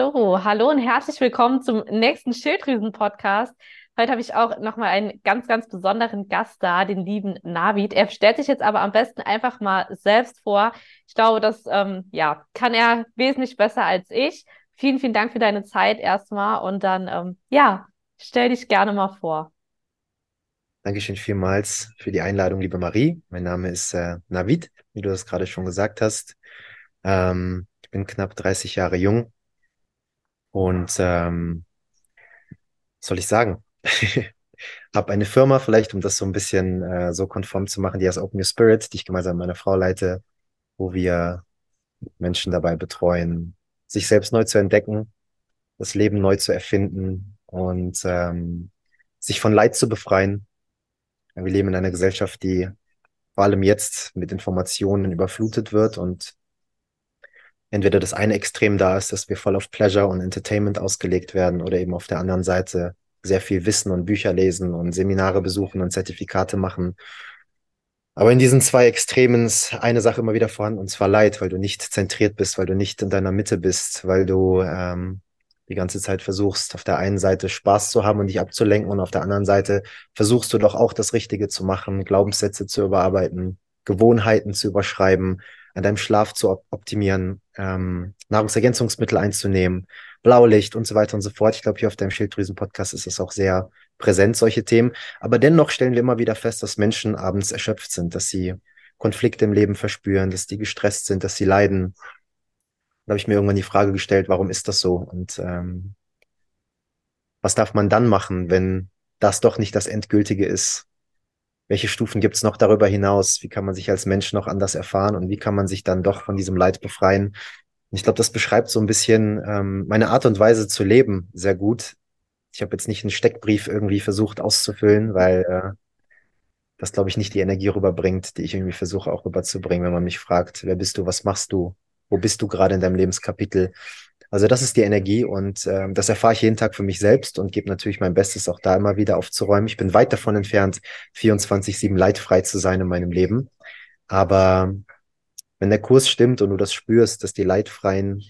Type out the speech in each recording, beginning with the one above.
So, hallo und herzlich willkommen zum nächsten Schilddrüsen-Podcast. Heute habe ich auch nochmal einen ganz, ganz besonderen Gast da, den lieben Navid. Er stellt sich jetzt aber am besten einfach mal selbst vor. Ich glaube, das ähm, ja, kann er wesentlich besser als ich. Vielen, vielen Dank für deine Zeit erstmal und dann, ähm, ja, stell dich gerne mal vor. Dankeschön vielmals für die Einladung, liebe Marie. Mein Name ist äh, Navid, wie du das gerade schon gesagt hast. Ähm, ich bin knapp 30 Jahre jung und ähm, was soll ich sagen? habe eine Firma, vielleicht um das so ein bisschen äh, so konform zu machen, die heißt Open Your Spirit, die ich gemeinsam mit meiner Frau leite, wo wir Menschen dabei betreuen, sich selbst neu zu entdecken, das Leben neu zu erfinden und ähm, sich von Leid zu befreien. Wir leben in einer Gesellschaft, die vor allem jetzt mit Informationen überflutet wird und entweder das eine Extrem da ist, dass wir voll auf Pleasure und Entertainment ausgelegt werden oder eben auf der anderen Seite sehr viel Wissen und Bücher lesen und Seminare besuchen und Zertifikate machen. Aber in diesen zwei Extremen ist eine Sache immer wieder vorhanden, und zwar Leid, weil du nicht zentriert bist, weil du nicht in deiner Mitte bist, weil du ähm, die ganze Zeit versuchst, auf der einen Seite Spaß zu haben und dich abzulenken und auf der anderen Seite versuchst du doch auch das Richtige zu machen, Glaubenssätze zu überarbeiten, Gewohnheiten zu überschreiben, an deinem Schlaf zu op optimieren, ähm, Nahrungsergänzungsmittel einzunehmen, Blaulicht und so weiter und so fort. Ich glaube, hier auf deinem Schilddrüsen-Podcast ist es auch sehr präsent, solche Themen. Aber dennoch stellen wir immer wieder fest, dass Menschen abends erschöpft sind, dass sie Konflikte im Leben verspüren, dass die gestresst sind, dass sie leiden. Da habe ich mir irgendwann die Frage gestellt, warum ist das so? Und ähm, was darf man dann machen, wenn das doch nicht das Endgültige ist? Welche Stufen gibt es noch darüber hinaus? Wie kann man sich als Mensch noch anders erfahren und wie kann man sich dann doch von diesem Leid befreien? Und ich glaube, das beschreibt so ein bisschen ähm, meine Art und Weise zu leben sehr gut. Ich habe jetzt nicht einen Steckbrief irgendwie versucht auszufüllen, weil äh, das, glaube ich, nicht die Energie rüberbringt, die ich irgendwie versuche auch rüberzubringen, wenn man mich fragt, wer bist du, was machst du, wo bist du gerade in deinem Lebenskapitel? Also das ist die Energie und äh, das erfahre ich jeden Tag für mich selbst und gebe natürlich mein Bestes, auch da immer wieder aufzuräumen. Ich bin weit davon entfernt, 24-7 leidfrei zu sein in meinem Leben. Aber wenn der Kurs stimmt und du das spürst, dass die leidfreien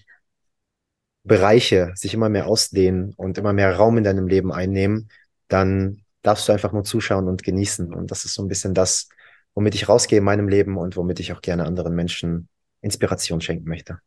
Bereiche sich immer mehr ausdehnen und immer mehr Raum in deinem Leben einnehmen, dann darfst du einfach nur zuschauen und genießen. Und das ist so ein bisschen das, womit ich rausgehe in meinem Leben und womit ich auch gerne anderen Menschen Inspiration schenken möchte.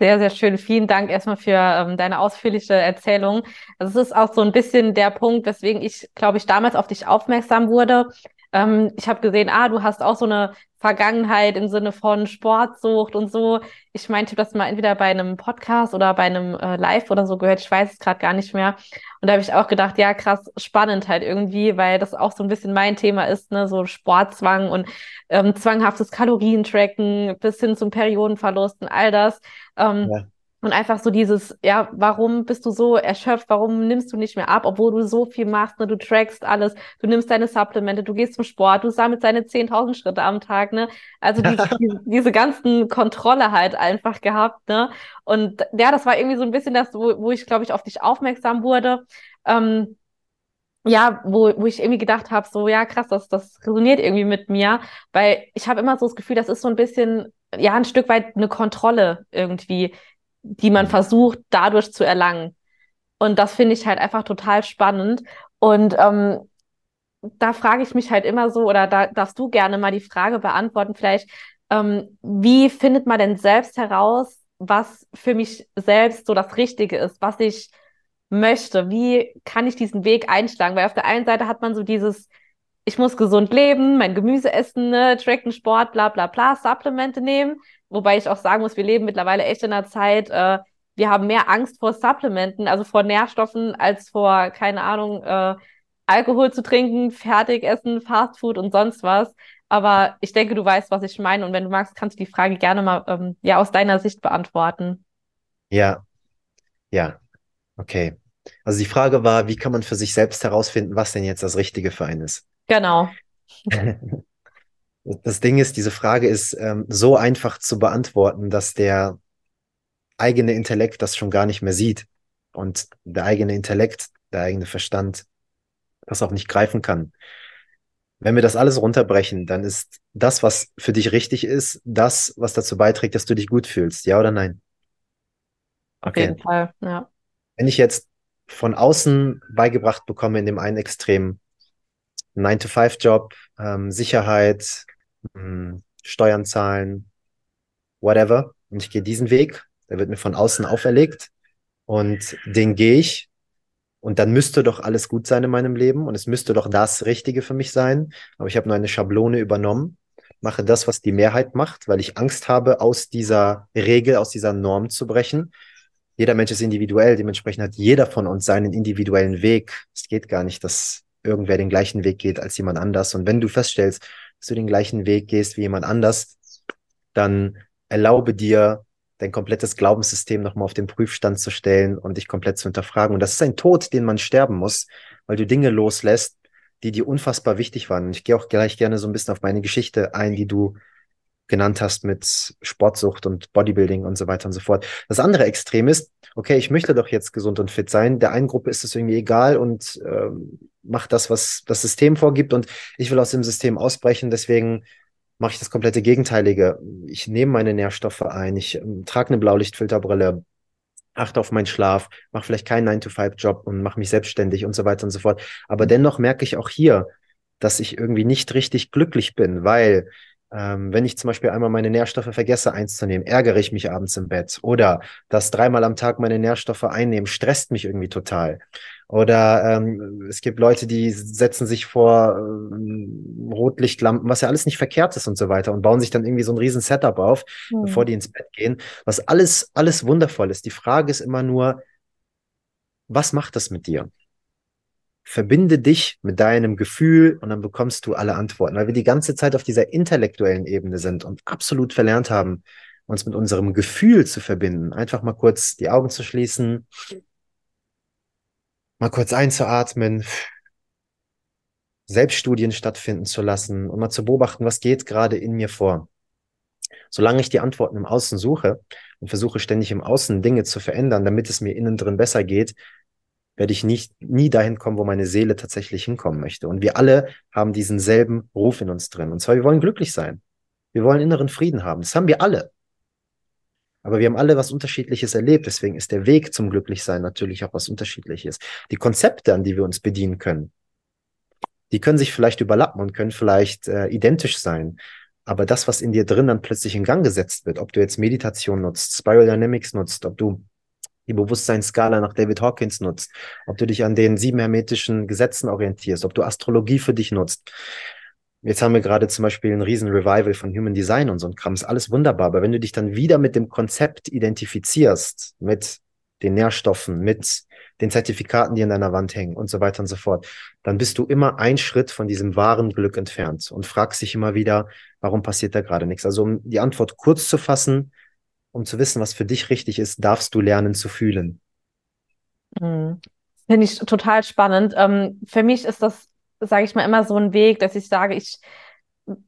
Sehr, sehr schön. Vielen Dank erstmal für ähm, deine ausführliche Erzählung. Also es ist auch so ein bisschen der Punkt, weswegen ich, glaube ich, damals auf dich aufmerksam wurde. Ähm, ich habe gesehen, ah, du hast auch so eine Vergangenheit im Sinne von Sportsucht und so. Ich meinte, das mal entweder bei einem Podcast oder bei einem äh, Live oder so gehört. Ich weiß es gerade gar nicht mehr. Und da habe ich auch gedacht, ja, krass, spannend halt irgendwie, weil das auch so ein bisschen mein Thema ist, ne, so Sportzwang und ähm, zwanghaftes Kalorientracken bis hin zum Periodenverlust und all das. Ähm, ja. Und einfach so dieses, ja, warum bist du so erschöpft? Warum nimmst du nicht mehr ab, obwohl du so viel machst? Ne? Du trackst alles, du nimmst deine Supplemente, du gehst zum Sport, du sammelst deine 10.000 Schritte am Tag, ne? Also die, die, diese ganzen Kontrolle halt einfach gehabt, ne? Und ja, das war irgendwie so ein bisschen das, wo, wo ich, glaube ich, auf dich aufmerksam wurde. Ähm, ja, wo, wo ich irgendwie gedacht habe, so, ja, krass, das, das resoniert irgendwie mit mir, weil ich habe immer so das Gefühl, das ist so ein bisschen, ja, ein Stück weit eine Kontrolle irgendwie die man mhm. versucht dadurch zu erlangen. Und das finde ich halt einfach total spannend. Und ähm, da frage ich mich halt immer so, oder da darfst du gerne mal die Frage beantworten, vielleicht, ähm, wie findet man denn selbst heraus, was für mich selbst so das Richtige ist, was ich möchte? Wie kann ich diesen Weg einschlagen? Weil auf der einen Seite hat man so dieses, ich muss gesund leben, mein Gemüse essen, ne, tracken, Sport, bla bla bla, Supplemente nehmen. Wobei ich auch sagen muss, wir leben mittlerweile echt in einer Zeit, äh, wir haben mehr Angst vor Supplementen, also vor Nährstoffen, als vor, keine Ahnung, äh, Alkohol zu trinken, Fertigessen, Fastfood und sonst was. Aber ich denke, du weißt, was ich meine. Und wenn du magst, kannst du die Frage gerne mal ähm, ja aus deiner Sicht beantworten. Ja, ja, okay. Also die Frage war, wie kann man für sich selbst herausfinden, was denn jetzt das Richtige für einen ist? Genau. Das Ding ist, diese Frage ist ähm, so einfach zu beantworten, dass der eigene Intellekt das schon gar nicht mehr sieht und der eigene Intellekt, der eigene Verstand das auch nicht greifen kann. Wenn wir das alles runterbrechen, dann ist das, was für dich richtig ist, das, was dazu beiträgt, dass du dich gut fühlst, ja oder nein? Auf jeden Fall, ja. Wenn ich jetzt von außen beigebracht bekomme, in dem einen Extrem, 9-to-5-Job, ähm, Sicherheit, mh, hm, Steuern zahlen, whatever, und ich gehe diesen Weg, der wird mir von außen auferlegt und den gehe ich. Und dann müsste doch alles gut sein in meinem Leben und es müsste doch das Richtige für mich sein, aber ich habe nur eine Schablone übernommen, mache das, was die Mehrheit macht, weil ich Angst habe, aus dieser Regel, aus dieser Norm zu brechen. Jeder Mensch ist individuell, dementsprechend hat jeder von uns seinen individuellen Weg. Es geht gar nicht, dass irgendwer den gleichen Weg geht als jemand anders. Und wenn du feststellst, dass du den gleichen Weg gehst wie jemand anders, dann erlaube dir, dein komplettes Glaubenssystem nochmal auf den Prüfstand zu stellen und dich komplett zu hinterfragen. Und das ist ein Tod, den man sterben muss, weil du Dinge loslässt, die dir unfassbar wichtig waren. Ich gehe auch gleich gerne so ein bisschen auf meine Geschichte ein, die du genannt hast mit Sportsucht und Bodybuilding und so weiter und so fort. Das andere Extrem ist, okay, ich möchte doch jetzt gesund und fit sein. Der einen Gruppe ist es irgendwie egal und ähm, macht das, was das System vorgibt und ich will aus dem System ausbrechen. Deswegen mache ich das komplette Gegenteilige. Ich nehme meine Nährstoffe ein, ich ähm, trage eine Blaulichtfilterbrille, achte auf meinen Schlaf, mache vielleicht keinen 9-to-5-Job und mache mich selbstständig und so weiter und so fort. Aber dennoch merke ich auch hier, dass ich irgendwie nicht richtig glücklich bin, weil ähm, wenn ich zum Beispiel einmal meine Nährstoffe vergesse einzunehmen, ärgere ich mich abends im Bett. Oder das dreimal am Tag meine Nährstoffe einnehmen, stresst mich irgendwie total. Oder ähm, es gibt Leute, die setzen sich vor ähm, Rotlichtlampen, was ja alles nicht verkehrt ist und so weiter und bauen sich dann irgendwie so ein riesen Setup auf, mhm. bevor die ins Bett gehen, was alles, alles wundervoll ist. Die Frage ist immer nur, was macht das mit dir? verbinde dich mit deinem Gefühl und dann bekommst du alle Antworten, weil wir die ganze Zeit auf dieser intellektuellen Ebene sind und absolut verlernt haben, uns mit unserem Gefühl zu verbinden. Einfach mal kurz die Augen zu schließen, mal kurz einzuatmen, Selbststudien stattfinden zu lassen und mal zu beobachten, was geht gerade in mir vor. Solange ich die Antworten im Außen suche und versuche ständig im Außen Dinge zu verändern, damit es mir innen drin besser geht, werde ich nicht, nie dahin kommen, wo meine Seele tatsächlich hinkommen möchte. Und wir alle haben diesen selben Ruf in uns drin. Und zwar, wir wollen glücklich sein. Wir wollen inneren Frieden haben. Das haben wir alle. Aber wir haben alle was Unterschiedliches erlebt. Deswegen ist der Weg zum Glücklichsein natürlich auch was Unterschiedliches. Die Konzepte, an die wir uns bedienen können, die können sich vielleicht überlappen und können vielleicht äh, identisch sein. Aber das, was in dir drin dann plötzlich in Gang gesetzt wird, ob du jetzt Meditation nutzt, Spiral Dynamics nutzt, ob du die Bewusstseinsskala nach David Hawkins nutzt, ob du dich an den sieben hermetischen Gesetzen orientierst, ob du Astrologie für dich nutzt. Jetzt haben wir gerade zum Beispiel ein riesen Revival von Human Design und so ein Kram. Ist alles wunderbar. Aber wenn du dich dann wieder mit dem Konzept identifizierst, mit den Nährstoffen, mit den Zertifikaten, die an deiner Wand hängen und so weiter und so fort, dann bist du immer ein Schritt von diesem wahren Glück entfernt und fragst dich immer wieder, warum passiert da gerade nichts? Also um die Antwort kurz zu fassen, um zu wissen, was für dich richtig ist, darfst du lernen zu fühlen. Mhm. Finde ich total spannend. Ähm, für mich ist das, sage ich mal, immer so ein Weg, dass ich sage, ich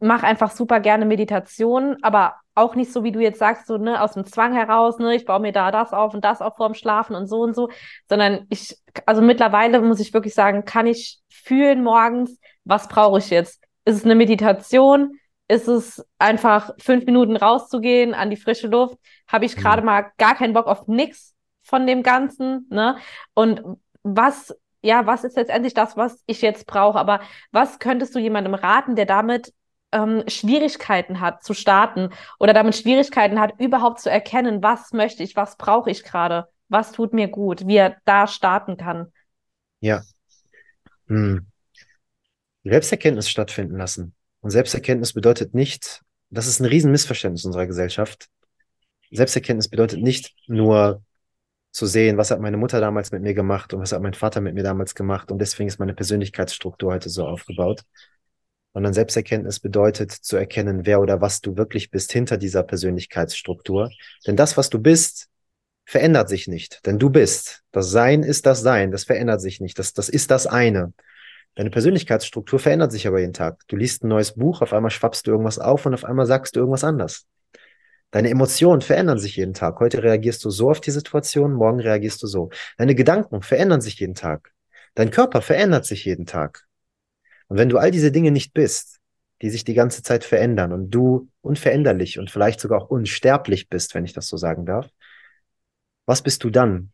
mache einfach super gerne Meditation, aber auch nicht so, wie du jetzt sagst, so ne, aus dem Zwang heraus, ne, ich baue mir da das auf und das auf vorm Schlafen und so und so, sondern ich, also mittlerweile muss ich wirklich sagen, kann ich fühlen morgens, was brauche ich jetzt? Ist es eine Meditation? ist es einfach fünf Minuten rauszugehen an die frische Luft, habe ich gerade mhm. mal gar keinen Bock auf nichts von dem Ganzen. Ne? Und was, ja, was ist letztendlich das, was ich jetzt brauche? Aber was könntest du jemandem raten, der damit ähm, Schwierigkeiten hat zu starten oder damit Schwierigkeiten hat, überhaupt zu erkennen, was möchte ich, was brauche ich gerade, was tut mir gut, wie er da starten kann? Ja. Hm. Selbsterkenntnis stattfinden lassen. Und Selbsterkenntnis bedeutet nicht, das ist ein Riesenmissverständnis unserer Gesellschaft. Selbsterkenntnis bedeutet nicht nur zu sehen, was hat meine Mutter damals mit mir gemacht und was hat mein Vater mit mir damals gemacht und deswegen ist meine Persönlichkeitsstruktur heute so aufgebaut. Sondern Selbsterkenntnis bedeutet zu erkennen, wer oder was du wirklich bist hinter dieser Persönlichkeitsstruktur. Denn das, was du bist, verändert sich nicht. Denn du bist. Das Sein ist das Sein. Das verändert sich nicht. Das, das ist das eine. Deine Persönlichkeitsstruktur verändert sich aber jeden Tag. Du liest ein neues Buch, auf einmal schwappst du irgendwas auf und auf einmal sagst du irgendwas anders. Deine Emotionen verändern sich jeden Tag. Heute reagierst du so auf die Situation, morgen reagierst du so. Deine Gedanken verändern sich jeden Tag. Dein Körper verändert sich jeden Tag. Und wenn du all diese Dinge nicht bist, die sich die ganze Zeit verändern und du unveränderlich und vielleicht sogar auch unsterblich bist, wenn ich das so sagen darf, was bist du dann?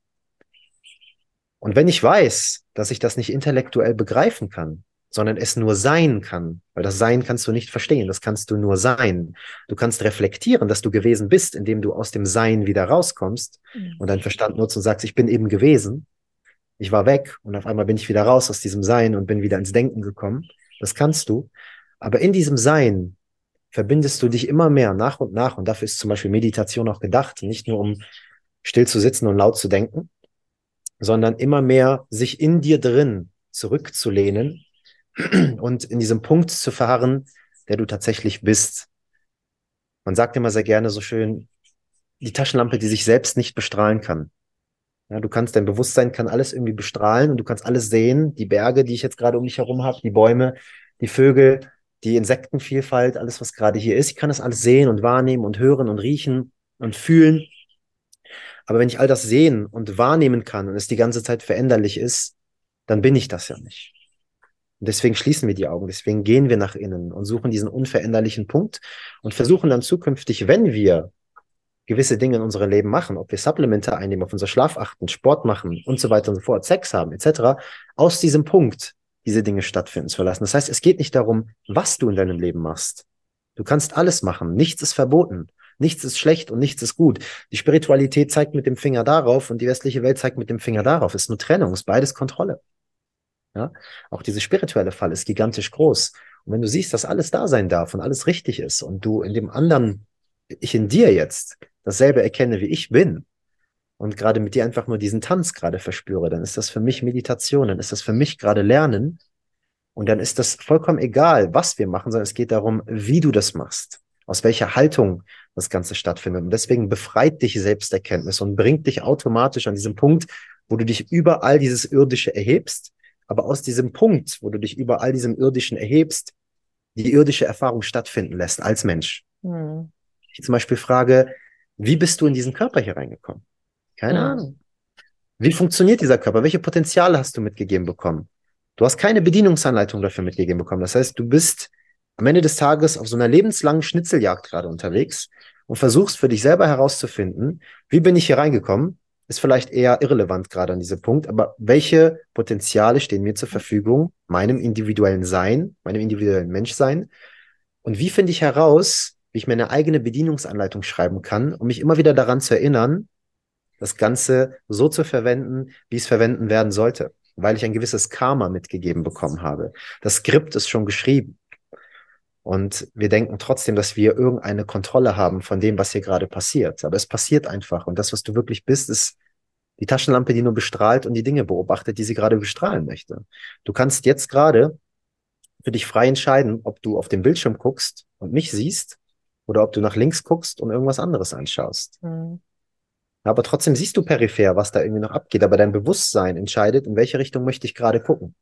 Und wenn ich weiß, dass ich das nicht intellektuell begreifen kann, sondern es nur sein kann, weil das Sein kannst du nicht verstehen, das kannst du nur sein. Du kannst reflektieren, dass du gewesen bist, indem du aus dem Sein wieder rauskommst mhm. und deinen Verstand nutzt und sagst, ich bin eben gewesen, ich war weg und auf einmal bin ich wieder raus aus diesem Sein und bin wieder ins Denken gekommen. Das kannst du. Aber in diesem Sein verbindest du dich immer mehr nach und nach und dafür ist zum Beispiel Meditation auch gedacht, nicht nur um still zu sitzen und laut zu denken, sondern immer mehr sich in dir drin zurückzulehnen und in diesem Punkt zu verharren, der du tatsächlich bist. Man sagt immer sehr gerne so schön, die Taschenlampe, die sich selbst nicht bestrahlen kann. Ja, du kannst, dein Bewusstsein kann alles irgendwie bestrahlen und du kannst alles sehen, die Berge, die ich jetzt gerade um mich herum habe, die Bäume, die Vögel, die Insektenvielfalt, alles, was gerade hier ist. Ich kann das alles sehen und wahrnehmen und hören und riechen und fühlen. Aber wenn ich all das sehen und wahrnehmen kann und es die ganze Zeit veränderlich ist, dann bin ich das ja nicht. Und deswegen schließen wir die Augen, deswegen gehen wir nach innen und suchen diesen unveränderlichen Punkt und versuchen dann zukünftig, wenn wir gewisse Dinge in unserem Leben machen, ob wir Supplemente einnehmen, auf unser Schlaf achten, Sport machen und so weiter und so fort, Sex haben etc., aus diesem Punkt diese Dinge stattfinden zu lassen. Das heißt, es geht nicht darum, was du in deinem Leben machst. Du kannst alles machen, nichts ist verboten. Nichts ist schlecht und nichts ist gut. Die Spiritualität zeigt mit dem Finger darauf und die westliche Welt zeigt mit dem Finger darauf. Es ist nur Trennung, es ist beides Kontrolle. Ja? Auch diese spirituelle Fall ist gigantisch groß. Und wenn du siehst, dass alles da sein darf und alles richtig ist und du in dem anderen, ich in dir jetzt, dasselbe erkenne, wie ich bin und gerade mit dir einfach nur diesen Tanz gerade verspüre, dann ist das für mich Meditation, dann ist das für mich gerade Lernen. Und dann ist das vollkommen egal, was wir machen, sondern es geht darum, wie du das machst, aus welcher Haltung das Ganze stattfindet. Und deswegen befreit dich Selbsterkenntnis und bringt dich automatisch an diesem Punkt, wo du dich über all dieses Irdische erhebst, aber aus diesem Punkt, wo du dich über all diesem Irdischen erhebst, die irdische Erfahrung stattfinden lässt als Mensch. Hm. Ich zum Beispiel frage, wie bist du in diesen Körper hier reingekommen? Keine hm. Ahnung. Wie funktioniert dieser Körper? Welche Potenziale hast du mitgegeben bekommen? Du hast keine Bedienungsanleitung dafür mitgegeben bekommen. Das heißt, du bist am Ende des Tages auf so einer lebenslangen Schnitzeljagd gerade unterwegs und versuchst für dich selber herauszufinden, wie bin ich hier reingekommen? Ist vielleicht eher irrelevant gerade an diesem Punkt, aber welche Potenziale stehen mir zur Verfügung, meinem individuellen Sein, meinem individuellen Menschsein? Und wie finde ich heraus, wie ich mir eine eigene Bedienungsanleitung schreiben kann, um mich immer wieder daran zu erinnern, das Ganze so zu verwenden, wie es verwenden werden sollte, weil ich ein gewisses Karma mitgegeben bekommen habe. Das Skript ist schon geschrieben. Und wir denken trotzdem, dass wir irgendeine Kontrolle haben von dem, was hier gerade passiert. Aber es passiert einfach. Und das, was du wirklich bist, ist die Taschenlampe, die nur bestrahlt und die Dinge beobachtet, die sie gerade bestrahlen möchte. Du kannst jetzt gerade für dich frei entscheiden, ob du auf dem Bildschirm guckst und mich siehst oder ob du nach links guckst und irgendwas anderes anschaust. Mhm. Aber trotzdem siehst du peripher, was da irgendwie noch abgeht. Aber dein Bewusstsein entscheidet, in welche Richtung möchte ich gerade gucken.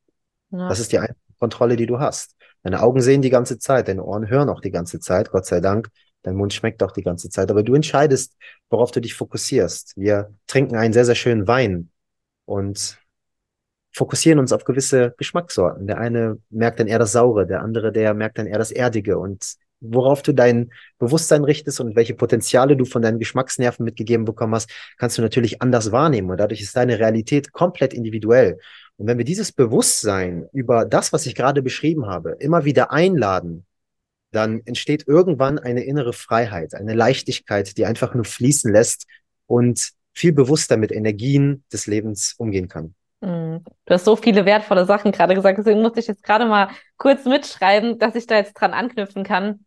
Ja. Das ist die Kontrolle, die du hast. Deine Augen sehen die ganze Zeit, deine Ohren hören auch die ganze Zeit, Gott sei Dank. Dein Mund schmeckt auch die ganze Zeit, aber du entscheidest, worauf du dich fokussierst. Wir trinken einen sehr, sehr schönen Wein und fokussieren uns auf gewisse Geschmackssorten. Der eine merkt dann eher das Saure, der andere, der merkt dann eher das Erdige und worauf du dein Bewusstsein richtest und welche Potenziale du von deinen Geschmacksnerven mitgegeben bekommen hast, kannst du natürlich anders wahrnehmen und dadurch ist deine Realität komplett individuell. Und wenn wir dieses Bewusstsein über das, was ich gerade beschrieben habe, immer wieder einladen, dann entsteht irgendwann eine innere Freiheit, eine Leichtigkeit, die einfach nur fließen lässt und viel bewusster mit Energien des Lebens umgehen kann. Mm. Du hast so viele wertvolle Sachen gerade gesagt, deswegen musste ich jetzt gerade mal kurz mitschreiben, dass ich da jetzt dran anknüpfen kann.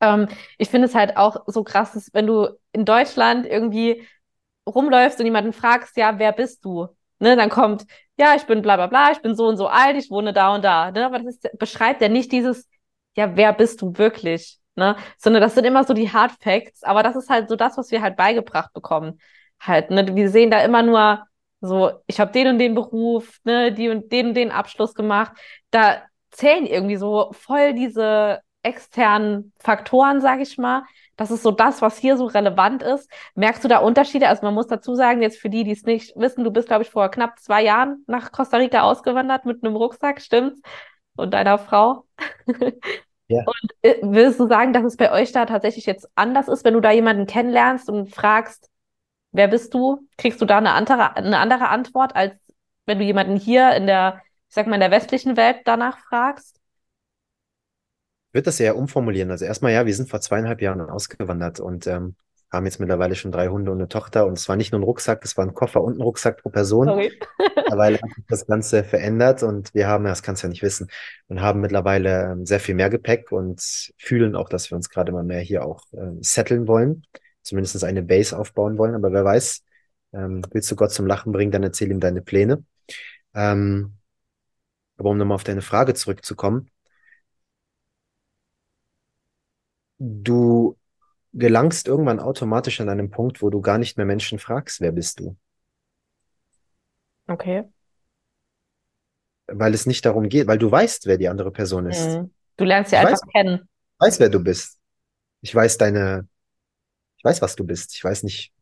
Ähm, ich finde es halt auch so krass, dass wenn du in Deutschland irgendwie rumläufst und jemanden fragst, ja, wer bist du? Ne, dann kommt, ja, ich bin bla bla bla, ich bin so und so alt, ich wohne da und da. Ne? Aber das ist, beschreibt ja nicht dieses, ja, wer bist du wirklich? Ne? Sondern das sind immer so die Hard Facts, aber das ist halt so das, was wir halt beigebracht bekommen. Halt, ne? Wir sehen da immer nur so, ich habe den und den Beruf, ne, die und den und den Abschluss gemacht. Da zählen irgendwie so voll diese externen Faktoren, sage ich mal. Das ist so das, was hier so relevant ist. Merkst du da Unterschiede? Also man muss dazu sagen, jetzt für die, die es nicht wissen, du bist, glaube ich, vor knapp zwei Jahren nach Costa Rica ausgewandert mit einem Rucksack, stimmt's? Und deiner Frau. Ja. Und äh, willst du sagen, dass es bei euch da tatsächlich jetzt anders ist, wenn du da jemanden kennenlernst und fragst, wer bist du? Kriegst du da eine andere, eine andere Antwort, als wenn du jemanden hier in der, ich sag mal, in der westlichen Welt danach fragst? Ich würde das eher umformulieren. Also erstmal, ja, wir sind vor zweieinhalb Jahren ausgewandert und ähm, haben jetzt mittlerweile schon drei Hunde und eine Tochter. Und es war nicht nur ein Rucksack, es war ein Koffer und ein Rucksack pro Person. Sorry. mittlerweile hat sich das Ganze verändert und wir haben, das kannst du ja nicht wissen, und haben mittlerweile ähm, sehr viel mehr Gepäck und fühlen auch, dass wir uns gerade mal mehr hier auch äh, setteln wollen, zumindest eine Base aufbauen wollen. Aber wer weiß, ähm, willst du Gott zum Lachen bringen, dann erzähl ihm deine Pläne. Ähm, aber um nochmal auf deine Frage zurückzukommen, du gelangst irgendwann automatisch an einen Punkt, wo du gar nicht mehr Menschen fragst, wer bist du? Okay. Weil es nicht darum geht, weil du weißt, wer die andere Person ist. Mhm. Du lernst sie ich einfach weiß, kennen. Ich weiß, wer du bist. Ich weiß deine, ich weiß, was du bist. Ich weiß nicht,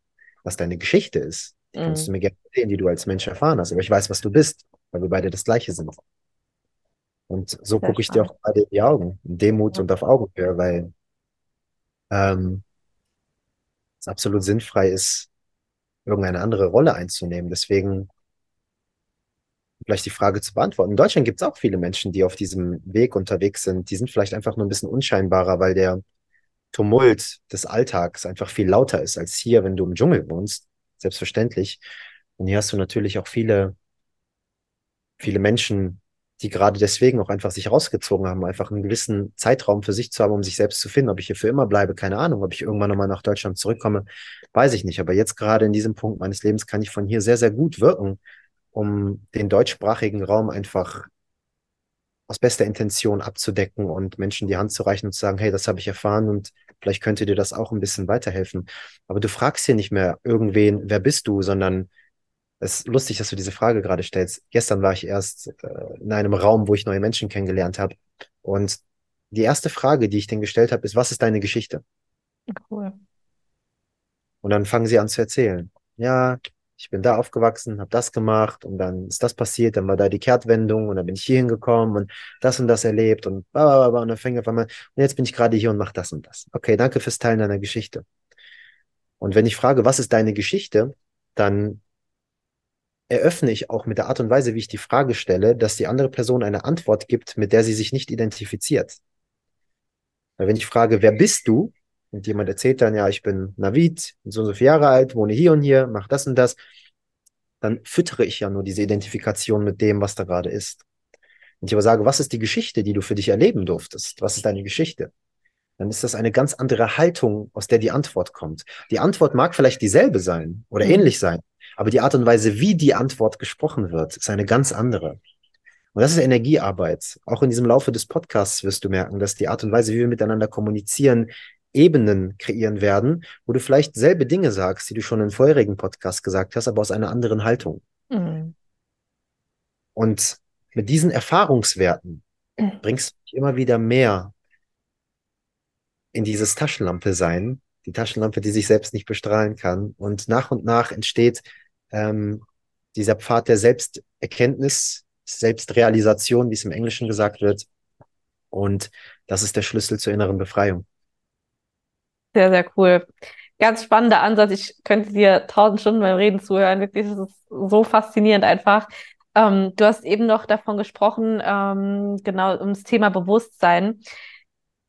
was deine Geschichte ist. Die mhm. kannst du mir gerne erzählen, die du als Mensch erfahren hast. Aber ich weiß, was du bist, weil wir beide das Gleiche sind. Und so gucke ich dir auch beide in die Augen, in Demut ja. und auf Augenhöhe, weil ähm, es absolut sinnfrei ist, irgendeine andere Rolle einzunehmen. Deswegen vielleicht die Frage zu beantworten. In Deutschland gibt es auch viele Menschen, die auf diesem Weg unterwegs sind. Die sind vielleicht einfach nur ein bisschen unscheinbarer, weil der Tumult des Alltags einfach viel lauter ist als hier, wenn du im Dschungel wohnst. Selbstverständlich. Und hier hast du natürlich auch viele, viele Menschen, die gerade deswegen auch einfach sich rausgezogen haben, einfach einen gewissen Zeitraum für sich zu haben, um sich selbst zu finden. Ob ich hier für immer bleibe, keine Ahnung. Ob ich irgendwann nochmal nach Deutschland zurückkomme, weiß ich nicht. Aber jetzt gerade in diesem Punkt meines Lebens kann ich von hier sehr, sehr gut wirken, um den deutschsprachigen Raum einfach aus bester Intention abzudecken und Menschen die Hand zu reichen und zu sagen, hey, das habe ich erfahren und vielleicht könnte dir das auch ein bisschen weiterhelfen. Aber du fragst hier nicht mehr irgendwen, wer bist du, sondern es ist lustig, dass du diese Frage gerade stellst. Gestern war ich erst äh, in einem Raum, wo ich neue Menschen kennengelernt habe. Und die erste Frage, die ich denen gestellt habe, ist, was ist deine Geschichte? Cool. Und dann fangen sie an zu erzählen. Ja, ich bin da aufgewachsen, habe das gemacht und dann ist das passiert, dann war da die Kehrtwendung und dann bin ich hier hingekommen und das und das erlebt und blablabla und dann fängt auf einmal, und jetzt bin ich gerade hier und mache das und das. Okay, danke fürs Teilen deiner Geschichte. Und wenn ich frage, was ist deine Geschichte, dann eröffne ich auch mit der Art und Weise, wie ich die Frage stelle, dass die andere Person eine Antwort gibt, mit der sie sich nicht identifiziert. Weil wenn ich frage, wer bist du? Und jemand erzählt dann, ja, ich bin Navid, bin so und so viele Jahre alt, wohne hier und hier, mache das und das, dann füttere ich ja nur diese Identifikation mit dem, was da gerade ist. Wenn ich aber sage, was ist die Geschichte, die du für dich erleben durftest? Was ist deine Geschichte? Dann ist das eine ganz andere Haltung, aus der die Antwort kommt. Die Antwort mag vielleicht dieselbe sein oder mhm. ähnlich sein, aber die Art und Weise, wie die Antwort gesprochen wird, ist eine ganz andere. Und das ist Energiearbeit. Auch in diesem Laufe des Podcasts wirst du merken, dass die Art und Weise, wie wir miteinander kommunizieren, Ebenen kreieren werden, wo du vielleicht selbe Dinge sagst, die du schon in vorherigen Podcasts gesagt hast, aber aus einer anderen Haltung. Mhm. Und mit diesen Erfahrungswerten bringst du dich immer wieder mehr in dieses Taschenlampe sein, die Taschenlampe, die sich selbst nicht bestrahlen kann. Und nach und nach entsteht ähm, dieser Pfad der Selbsterkenntnis, Selbstrealisation, wie es im Englischen gesagt wird. Und das ist der Schlüssel zur inneren Befreiung. Sehr, sehr cool. Ganz spannender Ansatz. Ich könnte dir tausend Stunden beim Reden zuhören. Wirklich, das ist so faszinierend einfach. Ähm, du hast eben noch davon gesprochen, ähm, genau ums Thema Bewusstsein.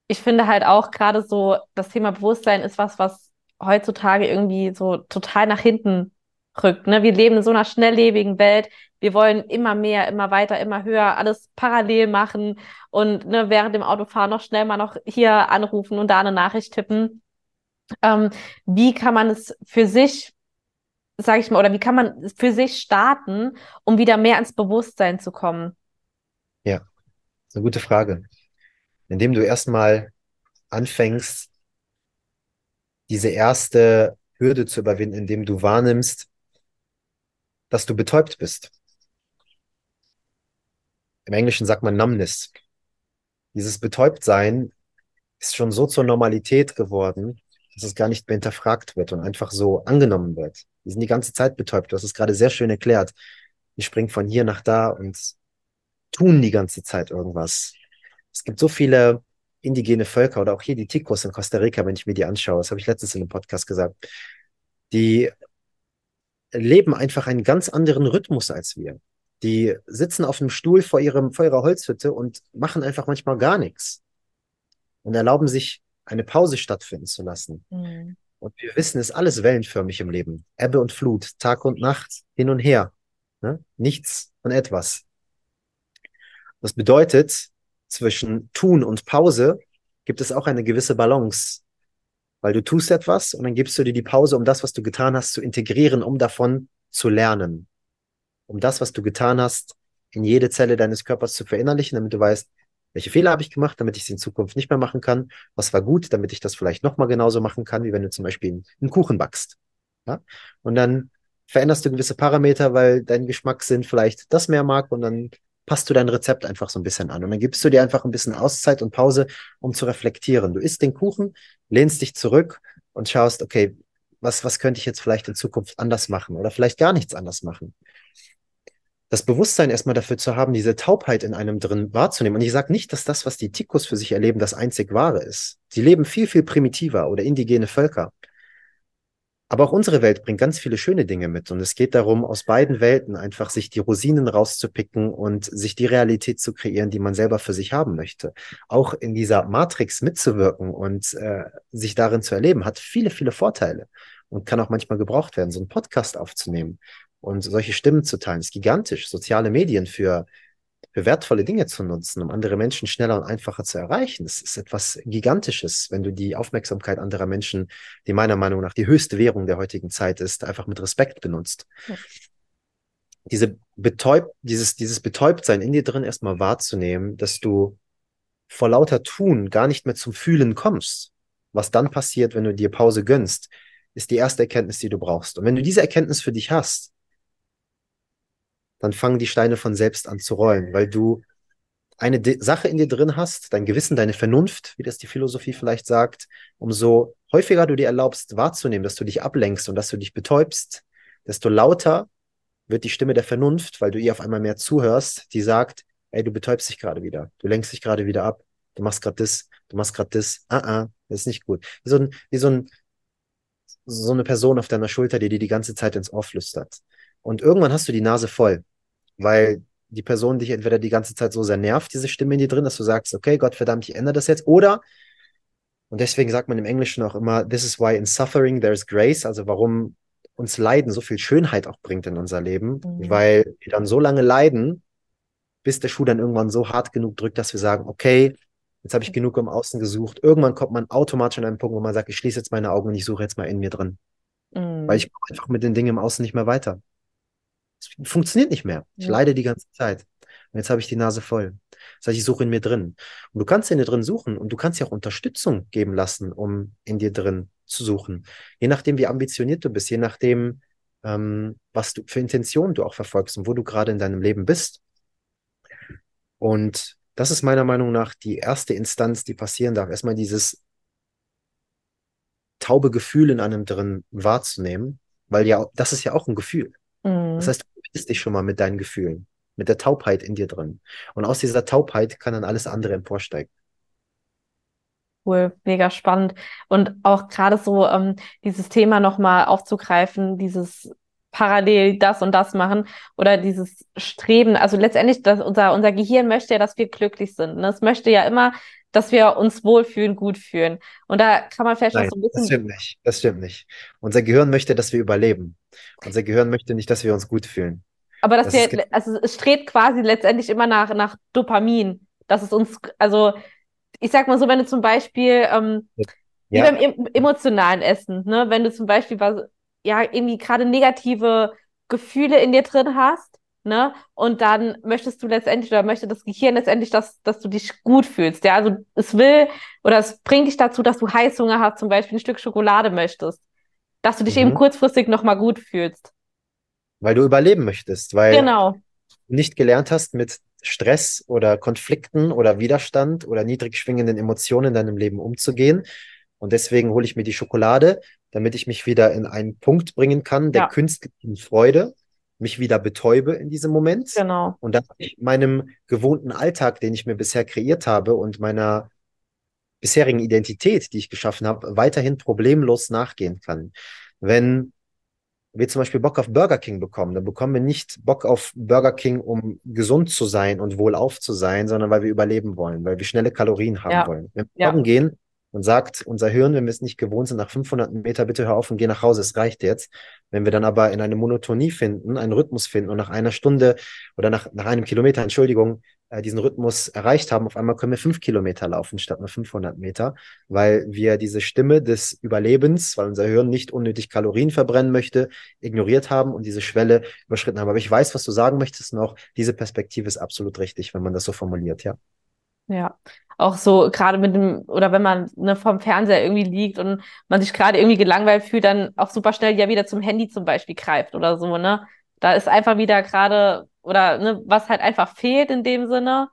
Ich finde halt auch gerade so, das Thema Bewusstsein ist was, was heutzutage irgendwie so total nach hinten rückt. Ne? Wir leben in so einer schnelllebigen Welt. Wir wollen immer mehr, immer weiter, immer höher, alles parallel machen und ne, während dem Autofahren noch schnell mal noch hier anrufen und da eine Nachricht tippen. Ähm, wie kann man es für sich, sage ich mal, oder wie kann man für sich starten, um wieder mehr ins Bewusstsein zu kommen? Ja, das ist eine gute Frage. Indem du erstmal anfängst, diese erste Hürde zu überwinden, indem du wahrnimmst, dass du betäubt bist. Im Englischen sagt man Numbness. Dieses Betäubtsein ist schon so zur Normalität geworden, dass es gar nicht mehr hinterfragt wird und einfach so angenommen wird. Wir sind die ganze Zeit betäubt. Du hast es gerade sehr schön erklärt. Wir springen von hier nach da und tun die ganze Zeit irgendwas. Es gibt so viele indigene Völker oder auch hier die Ticos in Costa Rica, wenn ich mir die anschaue, das habe ich letztens in einem Podcast gesagt, die leben einfach einen ganz anderen Rhythmus als wir. Die sitzen auf einem Stuhl vor, ihrem, vor ihrer Holzhütte und machen einfach manchmal gar nichts und erlauben sich eine Pause stattfinden zu lassen. Mhm. Und wir wissen, es ist alles wellenförmig im Leben. Ebbe und Flut, Tag und Nacht, hin und her. Ne? Nichts von etwas. Das bedeutet, zwischen Tun und Pause gibt es auch eine gewisse Balance. Weil du tust etwas und dann gibst du dir die Pause, um das, was du getan hast, zu integrieren, um davon zu lernen. Um das, was du getan hast, in jede Zelle deines Körpers zu verinnerlichen, damit du weißt, welche Fehler habe ich gemacht, damit ich sie in Zukunft nicht mehr machen kann? Was war gut, damit ich das vielleicht nochmal genauso machen kann, wie wenn du zum Beispiel einen Kuchen backst. Ja? Und dann veränderst du gewisse Parameter, weil dein Geschmackssinn vielleicht das mehr mag und dann passt du dein Rezept einfach so ein bisschen an. Und dann gibst du dir einfach ein bisschen Auszeit und Pause, um zu reflektieren. Du isst den Kuchen, lehnst dich zurück und schaust, okay, was, was könnte ich jetzt vielleicht in Zukunft anders machen oder vielleicht gar nichts anders machen das Bewusstsein erstmal dafür zu haben, diese Taubheit in einem drin wahrzunehmen. Und ich sage nicht, dass das, was die Tikus für sich erleben, das einzig wahre ist. Sie leben viel, viel primitiver oder indigene Völker. Aber auch unsere Welt bringt ganz viele schöne Dinge mit. Und es geht darum, aus beiden Welten einfach sich die Rosinen rauszupicken und sich die Realität zu kreieren, die man selber für sich haben möchte. Auch in dieser Matrix mitzuwirken und äh, sich darin zu erleben, hat viele, viele Vorteile und kann auch manchmal gebraucht werden, so einen Podcast aufzunehmen und solche Stimmen zu teilen, ist gigantisch. Soziale Medien für, für wertvolle Dinge zu nutzen, um andere Menschen schneller und einfacher zu erreichen. Das ist etwas Gigantisches, wenn du die Aufmerksamkeit anderer Menschen, die meiner Meinung nach die höchste Währung der heutigen Zeit ist, einfach mit Respekt benutzt. Ja. Diese betäubt, dieses, dieses Betäubtsein in dir drin erstmal wahrzunehmen, dass du vor lauter Tun gar nicht mehr zum Fühlen kommst. Was dann passiert, wenn du dir Pause gönnst, ist die erste Erkenntnis, die du brauchst. Und wenn du diese Erkenntnis für dich hast, dann fangen die Steine von selbst an zu rollen, weil du eine De Sache in dir drin hast, dein Gewissen, deine Vernunft, wie das die Philosophie vielleicht sagt, umso häufiger du dir erlaubst wahrzunehmen, dass du dich ablenkst und dass du dich betäubst, desto lauter wird die Stimme der Vernunft, weil du ihr auf einmal mehr zuhörst, die sagt, ey, du betäubst dich gerade wieder, du lenkst dich gerade wieder ab, du machst gerade das, du machst gerade das, ah, ah, das ist nicht gut. Wie so, ein, wie so, ein, so eine Person auf deiner Schulter, die dir die ganze Zeit ins Ohr flüstert. Und irgendwann hast du die Nase voll, weil die Person dich entweder die ganze Zeit so sehr nervt, diese Stimme in dir drin, dass du sagst, okay, Gott verdammt, ich ändere das jetzt. Oder, und deswegen sagt man im Englischen auch immer, this is why in suffering there's grace, also warum uns Leiden so viel Schönheit auch bringt in unser Leben, mhm. weil wir dann so lange leiden, bis der Schuh dann irgendwann so hart genug drückt, dass wir sagen, okay, jetzt habe ich genug im Außen gesucht. Irgendwann kommt man automatisch an einen Punkt, wo man sagt, ich schließe jetzt meine Augen und ich suche jetzt mal in mir drin. Mhm. Weil ich komme einfach mit den Dingen im Außen nicht mehr weiter. Es funktioniert nicht mehr. Ich ja. leide die ganze Zeit. Und jetzt habe ich die Nase voll. Das heißt, ich suche in mir drin. Und du kannst in dir drin suchen und du kannst dir auch Unterstützung geben lassen, um in dir drin zu suchen. Je nachdem, wie ambitioniert du bist, je nachdem, ähm, was du für Intentionen du auch verfolgst und wo du gerade in deinem Leben bist. Und das ist meiner Meinung nach die erste Instanz, die passieren darf. Erstmal dieses taube Gefühl in einem drin wahrzunehmen, weil ja, das ist ja auch ein Gefühl. Mhm. Das heißt, du bist dich schon mal mit deinen Gefühlen, mit der Taubheit in dir drin. Und aus dieser Taubheit kann dann alles andere emporsteigen. Cool, mega spannend. Und auch gerade so ähm, dieses Thema nochmal aufzugreifen, dieses parallel das und das machen oder dieses Streben. Also letztendlich, dass unser, unser Gehirn möchte ja, dass wir glücklich sind. Ne? Es möchte ja immer, dass wir uns wohlfühlen, gut fühlen. Und da kann man vielleicht Nein, auch so ein bisschen. Das stimmt nicht. Das stimmt nicht. Unser Gehirn möchte, dass wir überleben. Unser Gehirn möchte nicht, dass wir uns gut fühlen. Aber dass das wir, also es strebt quasi letztendlich immer nach, nach Dopamin. Dass es uns, also ich sag mal so, wenn du zum Beispiel, ähm, ja. wie beim emotionalen Essen, ne, wenn du zum Beispiel was, ja, irgendwie gerade negative Gefühle in dir drin hast, ne, und dann möchtest du letztendlich oder möchte das Gehirn letztendlich, dass, dass du dich gut fühlst, ja, also es will oder es bringt dich dazu, dass du Heißhunger hast, zum Beispiel ein Stück Schokolade möchtest dass du dich mhm. eben kurzfristig nochmal gut fühlst. Weil du überleben möchtest, weil genau. du nicht gelernt hast, mit Stress oder Konflikten oder Widerstand oder niedrig schwingenden Emotionen in deinem Leben umzugehen. Und deswegen hole ich mir die Schokolade, damit ich mich wieder in einen Punkt bringen kann, der ja. künstlichen Freude, mich wieder betäube in diesem Moment. Genau. Und dass ich meinem gewohnten Alltag, den ich mir bisher kreiert habe und meiner bisherigen Identität, die ich geschaffen habe, weiterhin problemlos nachgehen kann. Wenn wir zum Beispiel Bock auf Burger King bekommen, dann bekommen wir nicht Bock auf Burger King, um gesund zu sein und wohlauf zu sein, sondern weil wir überleben wollen, weil wir schnelle Kalorien haben Ja. wollen. Wenn wir Ja. joggen gehen und sagt unser Hirn, wenn wir es nicht gewohnt sind, nach 500 Meter, bitte hör auf und geh nach Hause, es reicht jetzt. Wenn wir dann aber in eine Monotonie finden, einen Rhythmus finden und nach einer Stunde oder nach, nach einem Kilometer, Entschuldigung, äh, diesen Rhythmus erreicht haben, auf einmal können wir fünf Kilometer laufen statt nur 500 Meter, weil wir diese Stimme des Überlebens, weil unser Hirn nicht unnötig Kalorien verbrennen möchte, ignoriert haben und diese Schwelle überschritten haben. Aber ich weiß, was du sagen möchtest noch. Diese Perspektive ist absolut richtig, wenn man das so formuliert, ja. Ja, auch so gerade mit dem, oder wenn man ne, vorm Fernseher irgendwie liegt und man sich gerade irgendwie gelangweilt fühlt, dann auch super schnell ja wieder zum Handy zum Beispiel greift oder so, ne? Da ist einfach wieder gerade, oder ne, was halt einfach fehlt in dem Sinne,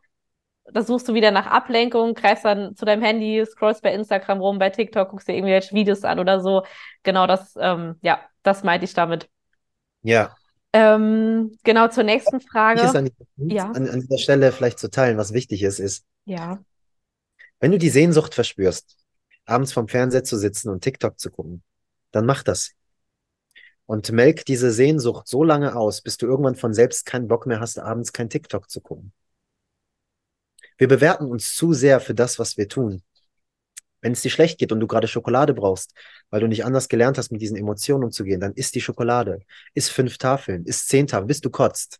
da suchst du wieder nach Ablenkung, greifst dann zu deinem Handy, scrollst bei Instagram rum, bei TikTok, guckst dir irgendwelche Videos an oder so. Genau das, ähm, ja, das meinte ich damit. Ja, Ähm, genau zur nächsten Frage. an, Ja. an, an dieser Stelle vielleicht zu teilen, was wichtig ist, ist, Ja, wenn du die Sehnsucht verspürst, abends vorm Fernseher zu sitzen und TikTok zu gucken, dann mach das. Und melk diese Sehnsucht so lange aus, bis du irgendwann von selbst keinen Bock mehr hast, abends kein TikTok zu gucken. Wir bewerten uns zu sehr für das, was wir tun. Wenn es dir schlecht geht und du gerade Schokolade brauchst, weil du nicht anders gelernt hast, mit diesen Emotionen umzugehen, dann isst die Schokolade. Iss fünf Tafeln, iss zehn Tafeln, bis du kotzt.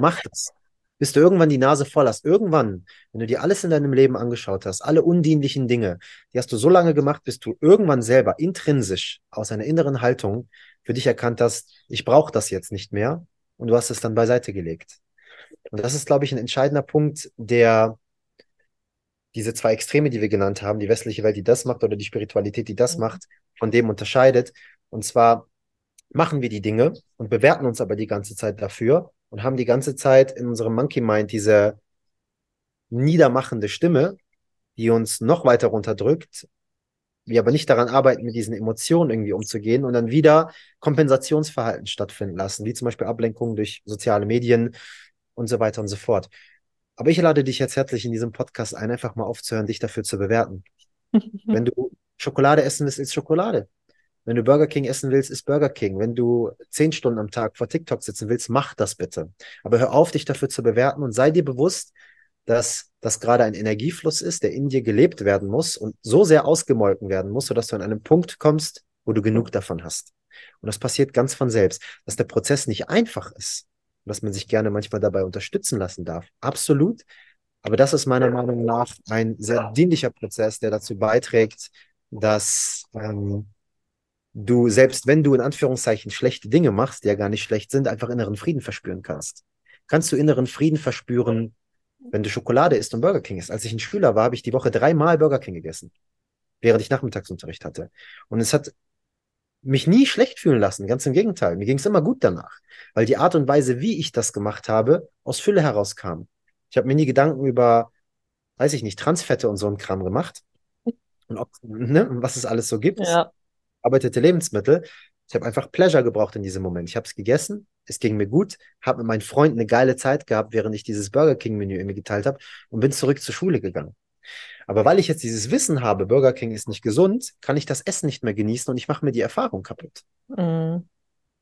Mach das. Bis du irgendwann die Nase voll hast. Irgendwann, wenn du dir alles in deinem Leben angeschaut hast, alle undienlichen Dinge, die hast du so lange gemacht, bis du irgendwann selber intrinsisch aus einer inneren Haltung für dich erkannt hast, ich brauche das jetzt nicht mehr und du hast es dann beiseite gelegt. Und das ist, glaube ich, ein entscheidender Punkt, der diese zwei Extreme, die wir genannt haben, die westliche Welt, die das macht, oder die Spiritualität, die das Mhm. macht, von dem unterscheidet. Und zwar machen wir die Dinge und bewerten uns aber die ganze Zeit dafür und haben die ganze Zeit in unserem Monkey Mind diese niedermachende Stimme, die uns noch weiter runterdrückt, wir aber nicht daran arbeiten, mit diesen Emotionen irgendwie umzugehen und dann wieder Kompensationsverhalten stattfinden lassen, wie zum Beispiel Ablenkungen durch soziale Medien und so weiter und so fort. Aber ich lade dich jetzt herzlich in diesem Podcast ein, einfach mal aufzuhören, dich dafür zu bewerten. Wenn du Schokolade essen willst, isst Schokolade. Wenn du Burger King essen willst, isst Burger King. Wenn du zehn Stunden am Tag vor TikTok sitzen willst, mach das bitte. Aber hör auf, dich dafür zu bewerten und sei dir bewusst, dass das gerade ein Energiefluss ist, der in dir gelebt werden muss und so sehr ausgemolken werden muss, sodass du an einen Punkt kommst, wo du genug davon hast. Und das passiert ganz von selbst. Dass der Prozess nicht einfach ist und dass man sich gerne manchmal dabei unterstützen lassen darf. Absolut. Aber das ist meiner Meinung nach ein sehr dienlicher Prozess, der dazu beiträgt, dass ähm, du, selbst wenn du in Anführungszeichen schlechte Dinge machst, die ja gar nicht schlecht sind, einfach inneren Frieden verspüren kannst. Kannst du inneren Frieden verspüren, wenn du Schokolade isst und Burger King isst? Als ich ein Schüler war, habe ich die Woche dreimal Burger King gegessen, während ich Nachmittagsunterricht hatte. Und es hat mich nie schlecht fühlen lassen, ganz im Gegenteil. Mir ging es immer gut danach, weil die Art und Weise, wie ich das gemacht habe, aus Fülle herauskam. Ich habe mir nie Gedanken über, weiß ich nicht, Transfette und so einen Kram gemacht. Und ob, ne, was es alles so gibt. ja. Arbeitete Lebensmittel. Ich habe einfach Pleasure gebraucht in diesem Moment. Ich habe es gegessen, es ging mir gut, habe mit meinen Freunden eine geile Zeit gehabt, während ich dieses Burger King Menü irgendwie geteilt habe und bin zurück zur Schule gegangen. Aber weil ich jetzt dieses Wissen habe, Burger King ist nicht gesund, kann ich das Essen nicht mehr genießen und ich mache mir die Erfahrung kaputt. Mhm.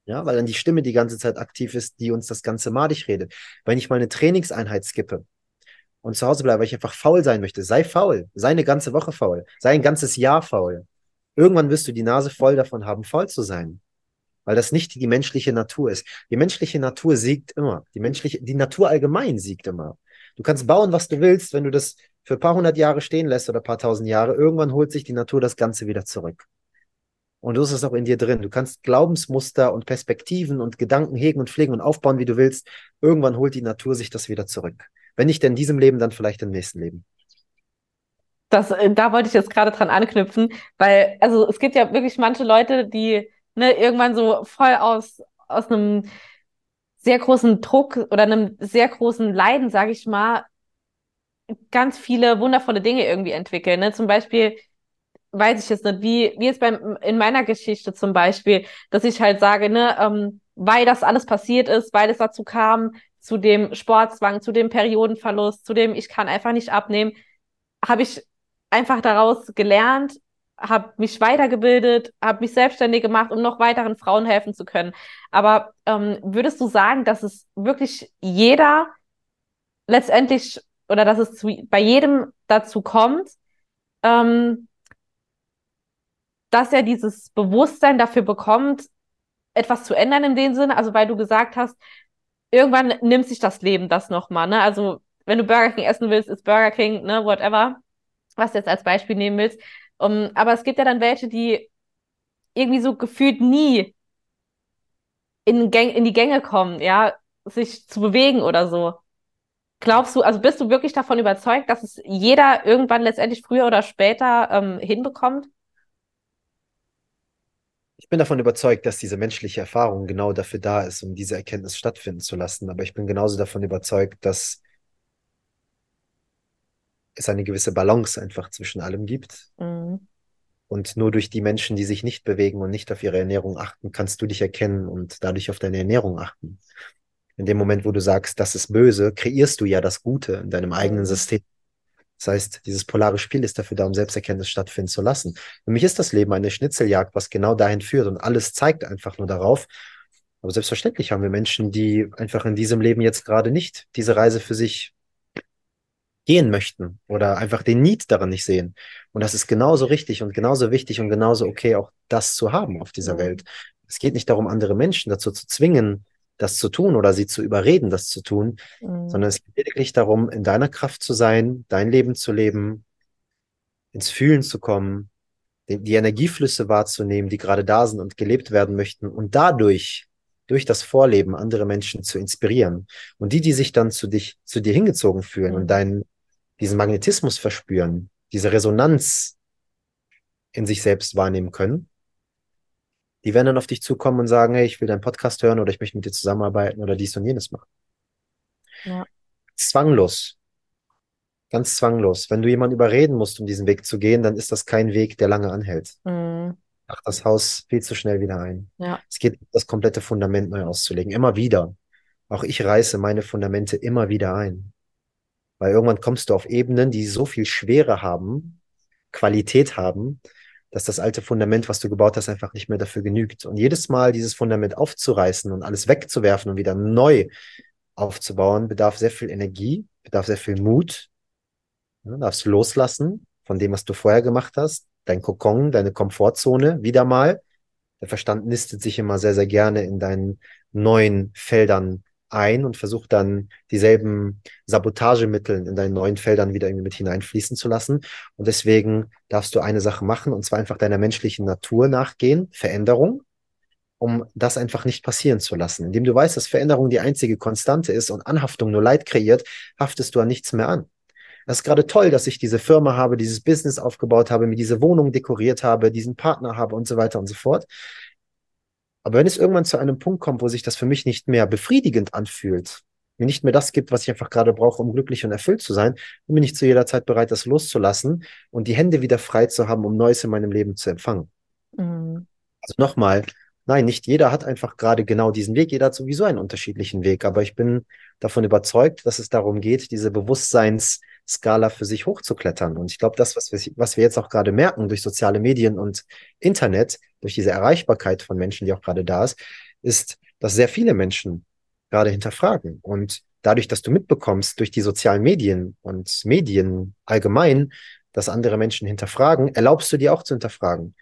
Ja, weil dann die Stimme die ganze Zeit aktiv ist, die uns das Ganze madig redet. Wenn ich mal eine Trainingseinheit skippe und zu Hause bleibe, weil ich einfach faul sein möchte, sei faul, sei eine ganze Woche faul, sei ein ganzes Jahr faul. Irgendwann wirst du die Nase voll davon haben, faul zu sein. Weil das nicht die menschliche Natur ist. Die menschliche Natur siegt immer. Die menschliche, die Natur allgemein siegt immer. Du kannst bauen, was du willst, wenn du das für ein paar hundert Jahre stehen lässt oder ein paar tausend Jahre. Irgendwann holt sich die Natur das Ganze wieder zurück. Und so ist es auch in dir drin. Du kannst Glaubensmuster und Perspektiven und Gedanken hegen und pflegen und aufbauen, wie du willst. Irgendwann holt die Natur sich das wieder zurück. Wenn nicht in diesem Leben, dann vielleicht im nächsten Leben. Das, äh, da wollte ich jetzt gerade dran anknüpfen, weil, also es gibt ja wirklich manche Leute, die ne, irgendwann so voll aus, aus einem sehr großen Druck oder einem sehr großen Leiden, sage ich mal, ganz viele wundervolle Dinge irgendwie entwickeln. Ne? Zum Beispiel, weiß ich jetzt nicht, wie, wie jetzt beim, in meiner Geschichte zum Beispiel, dass ich halt sage, ne, ähm, weil das alles passiert ist, weil es dazu kam, zu dem Sportzwang, zu dem Periodenverlust, zu dem ich kann einfach nicht abnehmen, habe ich einfach daraus gelernt, habe mich weitergebildet, habe mich selbstständig gemacht, um noch weiteren Frauen helfen zu können. Aber ähm, würdest du sagen, dass es wirklich jeder letztendlich oder dass es zu, bei jedem dazu kommt, ähm, dass er dieses Bewusstsein dafür bekommt, etwas zu ändern in dem Sinne? Also weil du gesagt hast, irgendwann nimmt sich das Leben das nochmal, ne? Also wenn du Burger King essen willst, ist Burger King, ne, whatever, was du jetzt als Beispiel nehmen willst. Um, aber es gibt ja dann welche, die irgendwie so gefühlt nie in, Gäng in die Gänge kommen, ja, sich zu bewegen oder so. Glaubst du, also bist du wirklich davon überzeugt, dass es jeder irgendwann letztendlich früher oder später ähm, hinbekommt? Ich bin davon überzeugt, dass diese menschliche Erfahrung genau dafür da ist, um diese Erkenntnis stattfinden zu lassen. Aber ich bin genauso davon überzeugt, dass es eine gewisse Balance einfach zwischen allem gibt. Mhm. Und nur durch die Menschen, die sich nicht bewegen und nicht auf ihre Ernährung achten, kannst du dich erkennen und dadurch auf deine Ernährung achten. In dem Moment, wo du sagst, das ist böse, kreierst du ja das Gute in deinem eigenen mhm. System. Das heißt, dieses polare Spiel ist dafür da, um Selbsterkenntnis stattfinden zu lassen. Für mich ist das Leben eine Schnitzeljagd, was genau dahin führt und alles zeigt einfach nur darauf. Aber selbstverständlich haben wir Menschen, die einfach in diesem Leben jetzt gerade nicht diese Reise für sich gehen möchten oder einfach den Need darin nicht sehen. Und das ist genauso richtig und genauso wichtig und genauso okay, auch das zu haben auf dieser. Welt. Es geht nicht darum, andere Menschen dazu zu zwingen, das zu tun oder sie zu überreden, das zu tun, mhm. sondern es geht lediglich darum, in deiner Kraft zu sein, dein Leben zu leben, ins Fühlen zu kommen, die, die Energieflüsse wahrzunehmen, die gerade da sind und gelebt werden möchten und dadurch durch das Vorleben andere Menschen zu inspirieren. Und die, die sich dann zu dich, zu dir hingezogen fühlen mhm. und deinen, diesen Magnetismus verspüren, diese Resonanz in sich selbst wahrnehmen können, die werden dann auf dich zukommen und sagen, hey, ich will deinen Podcast hören oder ich möchte mit dir zusammenarbeiten oder dies und jenes machen. Ja. Zwanglos. Ganz zwanglos. Wenn du jemanden überreden musst, um diesen Weg zu gehen, dann ist das kein Weg, der lange anhält. Mhm. Ach, das Haus viel zu schnell wieder ein. Ja. Es geht, das komplette Fundament neu auszulegen. Immer wieder. Auch ich reiße meine Fundamente immer wieder ein. Weil irgendwann kommst du auf Ebenen, die so viel Schwere haben, Qualität haben, dass das alte Fundament, was du gebaut hast, einfach nicht mehr dafür genügt. Und jedes Mal dieses Fundament aufzureißen und alles wegzuwerfen und wieder neu aufzubauen, bedarf sehr viel Energie, bedarf sehr viel Mut. Du darfst loslassen von dem, was du vorher gemacht hast, dein Kokon, deine Komfortzone wieder mal. Der Verstand nistet sich immer sehr, sehr gerne in deinen neuen Feldern ein und versucht dann dieselben Sabotagemittel in deinen neuen Feldern wieder irgendwie mit hineinfließen zu lassen. Und deswegen darfst du eine Sache machen, und zwar einfach deiner menschlichen Natur nachgehen, Veränderung, um das einfach nicht passieren zu lassen. Indem du weißt, dass Veränderung die einzige Konstante ist und Anhaftung nur Leid kreiert, haftest du an nichts mehr an. Das ist gerade toll, dass ich diese Firma habe, dieses Business aufgebaut habe, mir diese Wohnung dekoriert habe, diesen Partner habe und so weiter und so fort. Aber wenn es irgendwann zu einem Punkt kommt, wo sich das für mich nicht mehr befriedigend anfühlt, mir nicht mehr das gibt, was ich einfach gerade brauche, um glücklich und erfüllt zu sein, dann bin ich zu jeder Zeit bereit, das loszulassen und die Hände wieder frei zu haben, um Neues in meinem Leben zu empfangen. Mhm. Also nochmal, nein, nicht jeder hat einfach gerade genau diesen Weg, jeder hat sowieso einen unterschiedlichen Weg, aber ich bin davon überzeugt, dass es darum geht, diese Bewusstseinsskala für sich hochzuklettern. Und ich glaube, das, was wir, was wir jetzt auch gerade merken durch soziale Medien und Internet, durch diese Erreichbarkeit von Menschen, die auch gerade da ist, ist, dass sehr viele Menschen gerade hinterfragen. Und dadurch, dass du mitbekommst durch die sozialen Medien und Medien allgemein, dass andere Menschen hinterfragen, erlaubst du dir auch zu hinterfragen.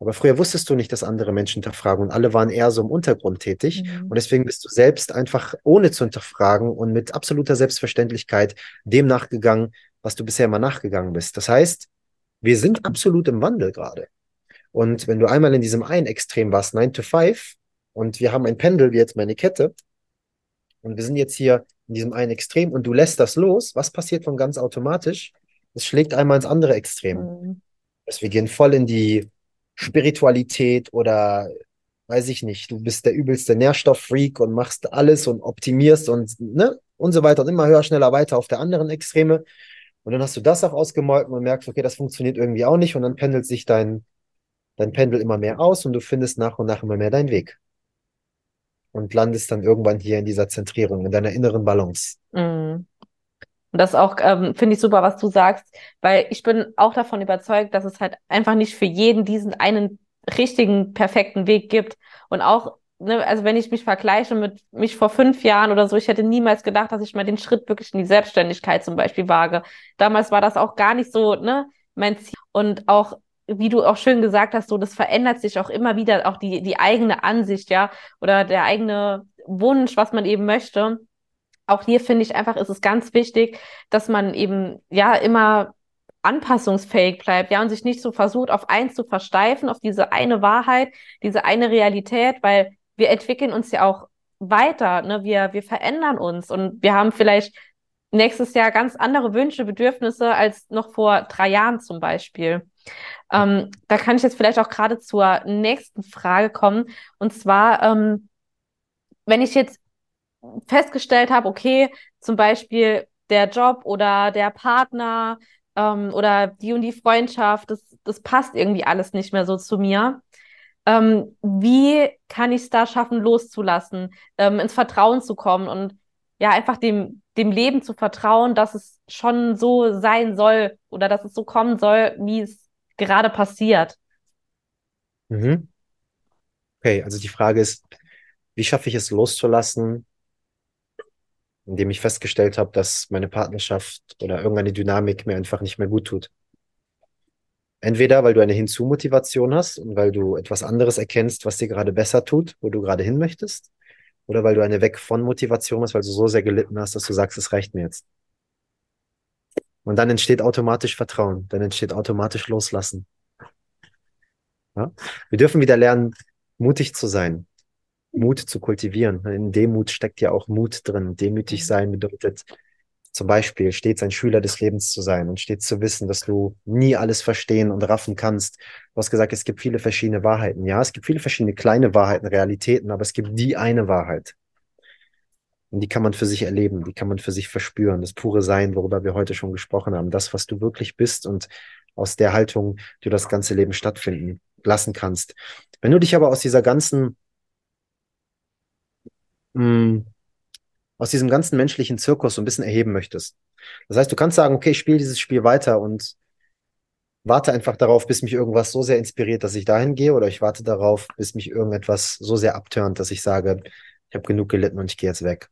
Aber früher wusstest du nicht, dass andere Menschen hinterfragen und alle waren eher so im Untergrund tätig. Mhm. Und deswegen bist du selbst einfach ohne zu hinterfragen und mit absoluter Selbstverständlichkeit dem nachgegangen, was du bisher immer nachgegangen bist. Das heißt, wir sind absolut im Wandel gerade. Und wenn du einmal in diesem einen Extrem warst, 9 to 5, und wir haben ein Pendel, wie jetzt meine Kette, und wir sind jetzt hier in diesem einen Extrem und du lässt das los, was passiert von ganz automatisch? Es schlägt einmal ins andere Extrem. Mhm. Also wir gehen voll in die Spiritualität oder weiß ich nicht, du bist der übelste Nährstofffreak und machst alles und optimierst und ne und so weiter und immer höher, schneller weiter auf der anderen Extreme. Und dann hast du das auch ausgemolken und merkst, okay, das funktioniert irgendwie auch nicht und dann pendelt sich dein, dein Pendel immer mehr aus und du findest nach und nach immer mehr deinen Weg. Und landest dann irgendwann hier in dieser Zentrierung, in deiner inneren Balance. Mhm. Und das auch, ähm, finde ich super, was du sagst, weil ich bin auch davon überzeugt, dass es halt einfach nicht für jeden diesen einen richtigen, perfekten Weg gibt. Und auch, ne, also wenn ich mich vergleiche mit mich vor fünf Jahren oder so, ich hätte niemals gedacht, dass ich mal den Schritt wirklich in die Selbstständigkeit zum Beispiel wage. Damals war das auch gar nicht so, ne, mein Ziel. Und auch wie du auch schön gesagt hast, so das verändert sich auch immer wieder, auch die, die eigene Ansicht, ja, oder der eigene Wunsch, was man eben möchte. Auch hier finde ich einfach, ist es ganz wichtig, dass man eben ja immer anpassungsfähig bleibt, ja, und sich nicht so versucht, auf eins zu versteifen, auf diese eine Wahrheit, diese eine Realität, weil wir entwickeln uns ja auch weiter, ne, wir, wir verändern uns und wir haben vielleicht nächstes Jahr ganz andere Wünsche, Bedürfnisse als noch vor drei Jahren zum Beispiel. Ähm, da kann ich jetzt vielleicht auch gerade zur nächsten Frage kommen. Und zwar, ähm, wenn ich jetzt festgestellt habe, okay, zum Beispiel der Job oder der Partner ähm, oder die und die Freundschaft, das, das passt irgendwie alles nicht mehr so zu mir. Ähm, wie kann ich es da schaffen, loszulassen, ähm, ins Vertrauen zu kommen und ja, einfach dem, dem Leben zu vertrauen, dass es schon so sein soll oder dass es so kommen soll, wie es gerade passiert. Mhm. Okay, also die Frage ist, wie schaffe ich es loszulassen, indem ich festgestellt habe, dass meine Partnerschaft oder irgendeine Dynamik mir einfach nicht mehr gut tut. Entweder weil du eine Hinzumotivation hast und weil du etwas anderes erkennst, was dir gerade besser tut, wo du gerade hin möchtest, oder weil du eine Weg von Motivation hast, weil du so sehr gelitten hast, dass du sagst, es reicht mir jetzt. Und dann entsteht automatisch Vertrauen, dann entsteht automatisch Loslassen. Ja? Wir dürfen wieder lernen, mutig zu sein, Mut zu kultivieren. In Demut steckt ja auch Mut drin. Demütig sein bedeutet zum Beispiel stets ein Schüler des Lebens zu sein und stets zu wissen, dass du nie alles verstehen und raffen kannst. Du hast gesagt, es gibt viele verschiedene Wahrheiten. Ja, es gibt viele verschiedene kleine Wahrheiten, Realitäten, aber es gibt die eine Wahrheit. Und die kann man für sich erleben, die kann man für sich verspüren. Das pure Sein, worüber wir heute schon gesprochen haben. Das, was du wirklich bist und aus der Haltung du das ganze Leben stattfinden lassen kannst. Wenn du dich aber aus dieser ganzen mh, hm, aus diesem ganzen menschlichen Zirkus so ein bisschen erheben möchtest. Das heißt, du kannst sagen, okay, ich spiele dieses Spiel weiter und warte einfach darauf, bis mich irgendwas so sehr inspiriert, dass ich dahin gehe, oder ich warte darauf, bis mich irgendetwas so sehr abturnt, dass ich sage, ich habe genug gelitten und ich gehe jetzt weg.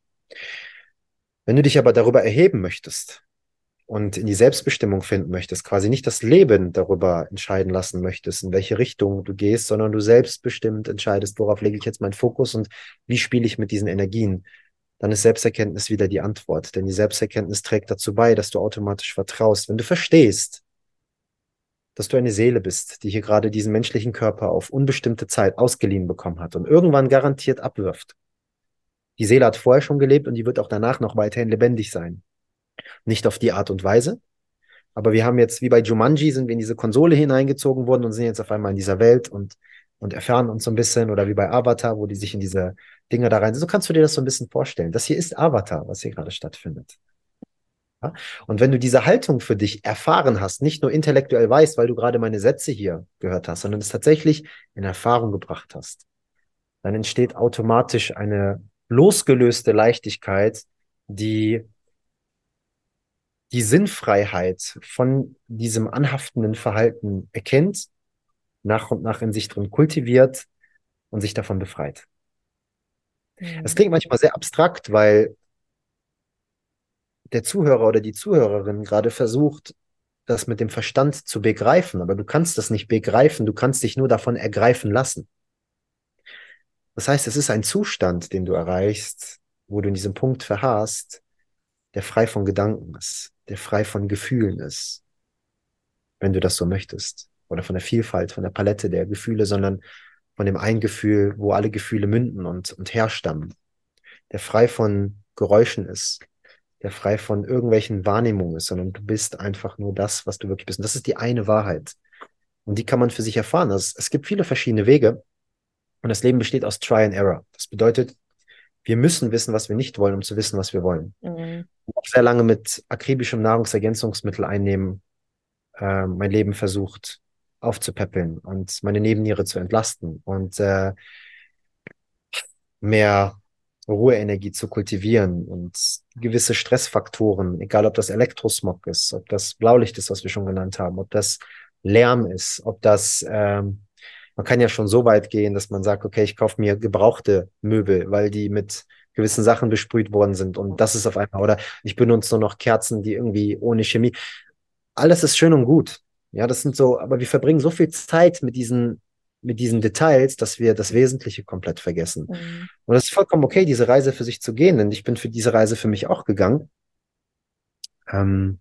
Wenn du dich aber darüber erheben möchtest und in die Selbstbestimmung finden möchtest, quasi nicht das Leben darüber entscheiden lassen möchtest, in welche Richtung du gehst, sondern du selbstbestimmt entscheidest, worauf lege ich jetzt meinen Fokus und wie spiele ich mit diesen Energien, dann ist Selbsterkenntnis wieder die Antwort. Denn die Selbsterkenntnis trägt dazu bei, dass du automatisch vertraust. Wenn du verstehst, dass du eine Seele bist, die hier gerade diesen menschlichen Körper auf unbestimmte Zeit ausgeliehen bekommen hat und irgendwann garantiert abwirft. Die Seele hat vorher schon gelebt und die wird auch danach noch weiterhin lebendig sein. Nicht auf die Art und Weise. Aber wir haben jetzt, wie bei Jumanji, sind wir in diese Konsole hineingezogen worden und sind jetzt auf einmal in dieser Welt und, und erfahren uns so ein bisschen. Oder wie bei Avatar, wo die sich in diese Dinge da rein. So kannst du dir das so ein bisschen vorstellen. Das hier ist Avatar, was hier gerade stattfindet. Ja? Und wenn du diese Haltung für dich erfahren hast, nicht nur intellektuell weißt, weil du gerade meine Sätze hier gehört hast, sondern es tatsächlich in Erfahrung gebracht hast, dann entsteht automatisch eine losgelöste Leichtigkeit, die die Sinnfreiheit von diesem anhaftenden Verhalten erkennt, nach und nach in sich drin kultiviert und sich davon befreit. Es klingt manchmal sehr abstrakt, weil der Zuhörer oder die Zuhörerin gerade versucht, das mit dem Verstand zu begreifen, aber du kannst das nicht begreifen, du kannst dich nur davon ergreifen lassen. Das heißt, es ist ein Zustand, den du erreichst, wo du in diesem Punkt verharrst, der frei von Gedanken ist, der frei von Gefühlen ist, wenn du das so möchtest, oder von der Vielfalt, von der Palette der Gefühle, sondern von dem einen Gefühl, wo alle Gefühle münden und, und herstammen, der frei von Geräuschen ist, der frei von irgendwelchen Wahrnehmungen ist, sondern du bist einfach nur das, was du wirklich bist. Und das ist die eine Wahrheit. Und die kann man für sich erfahren. Also es gibt viele verschiedene Wege. Und das Leben besteht aus Try and Error. Das bedeutet, wir müssen wissen, was wir nicht wollen, um zu wissen, was wir wollen. Mhm. Ich habe sehr lange mit akribischem Nahrungsergänzungsmittel einnehmen äh, mein Leben versucht, aufzupäppeln und meine Nebenniere zu entlasten und äh, mehr Ruheenergie zu kultivieren und gewisse Stressfaktoren, egal ob das Elektrosmog ist, ob das Blaulicht ist, was wir schon genannt haben, ob das Lärm ist, ob das, ähm, man kann ja schon so weit gehen, dass man sagt, okay, ich kaufe mir gebrauchte Möbel, weil die mit gewissen Sachen besprüht worden sind und das ist auf einmal, oder ich benutze nur noch Kerzen, die irgendwie ohne Chemie. Alles ist schön und gut. Ja, das sind so, aber wir verbringen so viel Zeit mit diesen mit diesen Details, dass wir das Wesentliche komplett vergessen. Mhm. Und das ist vollkommen okay, diese Reise für sich zu gehen, denn ich bin für diese Reise für mich auch gegangen. Ähm,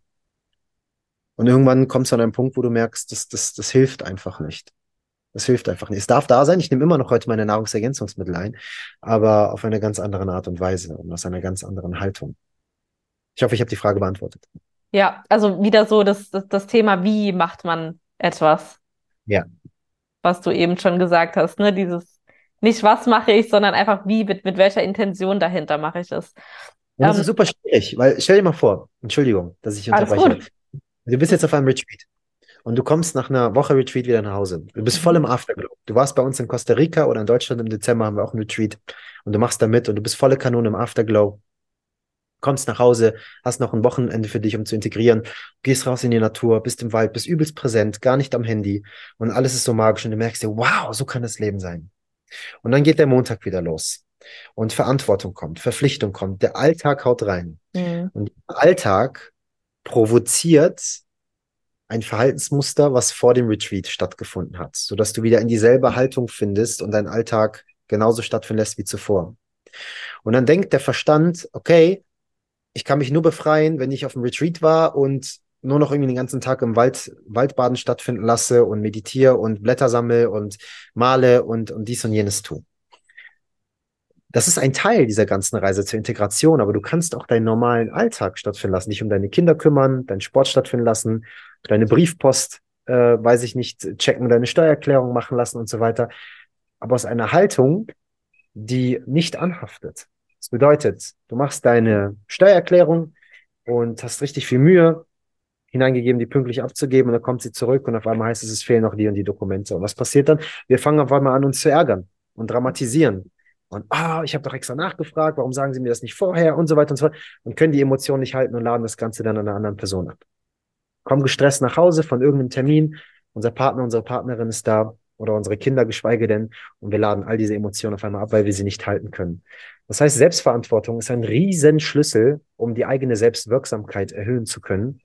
und irgendwann kommst du an einen Punkt, wo du merkst, das, das, das hilft einfach nicht. Das hilft einfach nicht. Es darf da sein. Ich nehme immer noch heute meine Nahrungsergänzungsmittel ein, aber auf eine ganz andere Art und Weise und aus einer ganz anderen Haltung. Ich hoffe, ich habe die Frage beantwortet. Ja, also wieder so das, das, das Thema, wie macht man etwas? Ja, was du eben schon gesagt hast, ne? Dieses nicht was mache ich, sondern einfach wie, mit, mit welcher Intention dahinter mache ich es. das ähm, ist super schwierig, weil stell dir mal vor, Entschuldigung, dass ich unterbreche. Du bist jetzt auf einem Retreat und du kommst nach einer Woche Retreat wieder nach Hause. Du bist voll im mhm. Afterglow. Du warst bei uns in Costa Rica oder in Deutschland im Dezember haben wir auch ein Retreat und du machst da mit und du bist volle Kanone im Afterglow kommst nach Hause, hast noch ein Wochenende für dich, um zu integrieren, gehst raus in die Natur, bist im Wald, bist übelst präsent, gar nicht am Handy und alles ist so magisch und du merkst dir, wow, so kann das Leben sein. Und dann geht der Montag wieder los und Verantwortung kommt, Verpflichtung kommt, der Alltag haut rein. Mhm. Und der Alltag provoziert ein Verhaltensmuster, was vor dem Retreat stattgefunden hat, sodass du wieder in dieselbe Haltung findest und dein Alltag genauso stattfinden lässt wie zuvor. Und dann denkt der Verstand, okay, ich kann mich nur befreien, wenn ich auf dem Retreat war und nur noch irgendwie den ganzen Tag im Wald, Waldbaden stattfinden lasse und meditiere und Blätter sammle und male und, und dies und jenes tue. Das ist ein Teil dieser ganzen Reise zur Integration, aber du kannst auch deinen normalen Alltag stattfinden lassen, dich um deine Kinder kümmern, deinen Sport stattfinden lassen, deine Briefpost, äh, weiß ich nicht, checken, deine Steuererklärung machen lassen und so weiter. Aber aus einer Haltung, die nicht anhaftet. Das bedeutet, du machst deine Steuererklärung und hast richtig viel Mühe hineingegeben, die pünktlich abzugeben und dann kommt sie zurück und auf einmal heißt es, es fehlen noch die und die Dokumente. Und was passiert dann? Wir fangen auf einmal an, uns zu ärgern und dramatisieren. Und ah, ich habe doch extra nachgefragt, warum sagen Sie mir das nicht vorher und so weiter und so fort und können die Emotionen nicht halten und laden das Ganze dann an einer anderen Person ab. Kommen gestresst nach Hause von irgendeinem Termin, unser Partner, unsere Partnerin ist da oder unsere Kinder geschweige denn und wir laden all diese Emotionen auf einmal ab, weil wir sie nicht halten können. Das heißt, Selbstverantwortung ist ein Riesenschlüssel, um die eigene Selbstwirksamkeit erhöhen zu können,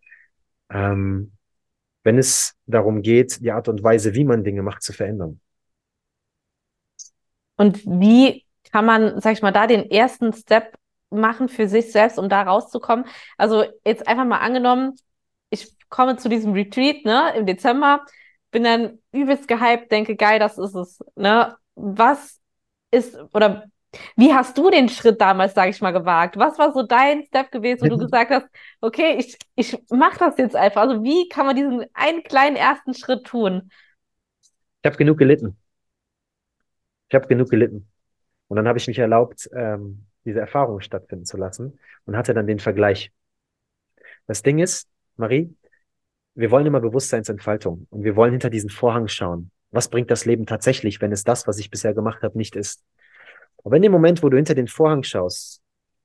ähm, wenn es darum geht, die Art und Weise, wie man Dinge macht, zu verändern. Und wie kann man, sag ich mal, da den ersten Step machen für sich selbst, um da rauszukommen? Also jetzt einfach mal angenommen, ich komme zu diesem Retreat, ne, im Dezember, bin dann übelst gehypt, denke, geil, das ist es, ne? Was ist, oder wie hast du den Schritt damals, sage ich mal, gewagt? Was war so dein Step gewesen, wo du gesagt hast, okay, ich, ich mache das jetzt einfach. Also wie kann man diesen einen kleinen ersten Schritt tun? Ich habe genug gelitten. Ich habe genug gelitten. Und dann habe ich mich erlaubt, ähm, diese Erfahrung stattfinden zu lassen und hatte dann den Vergleich. Das Ding ist, Marie, wir wollen immer Bewusstseinsentfaltung und wir wollen hinter diesen Vorhang schauen. Was bringt das Leben tatsächlich, wenn es das, was ich bisher gemacht habe, nicht ist? Aber in dem Moment, wo du hinter den Vorhang schaust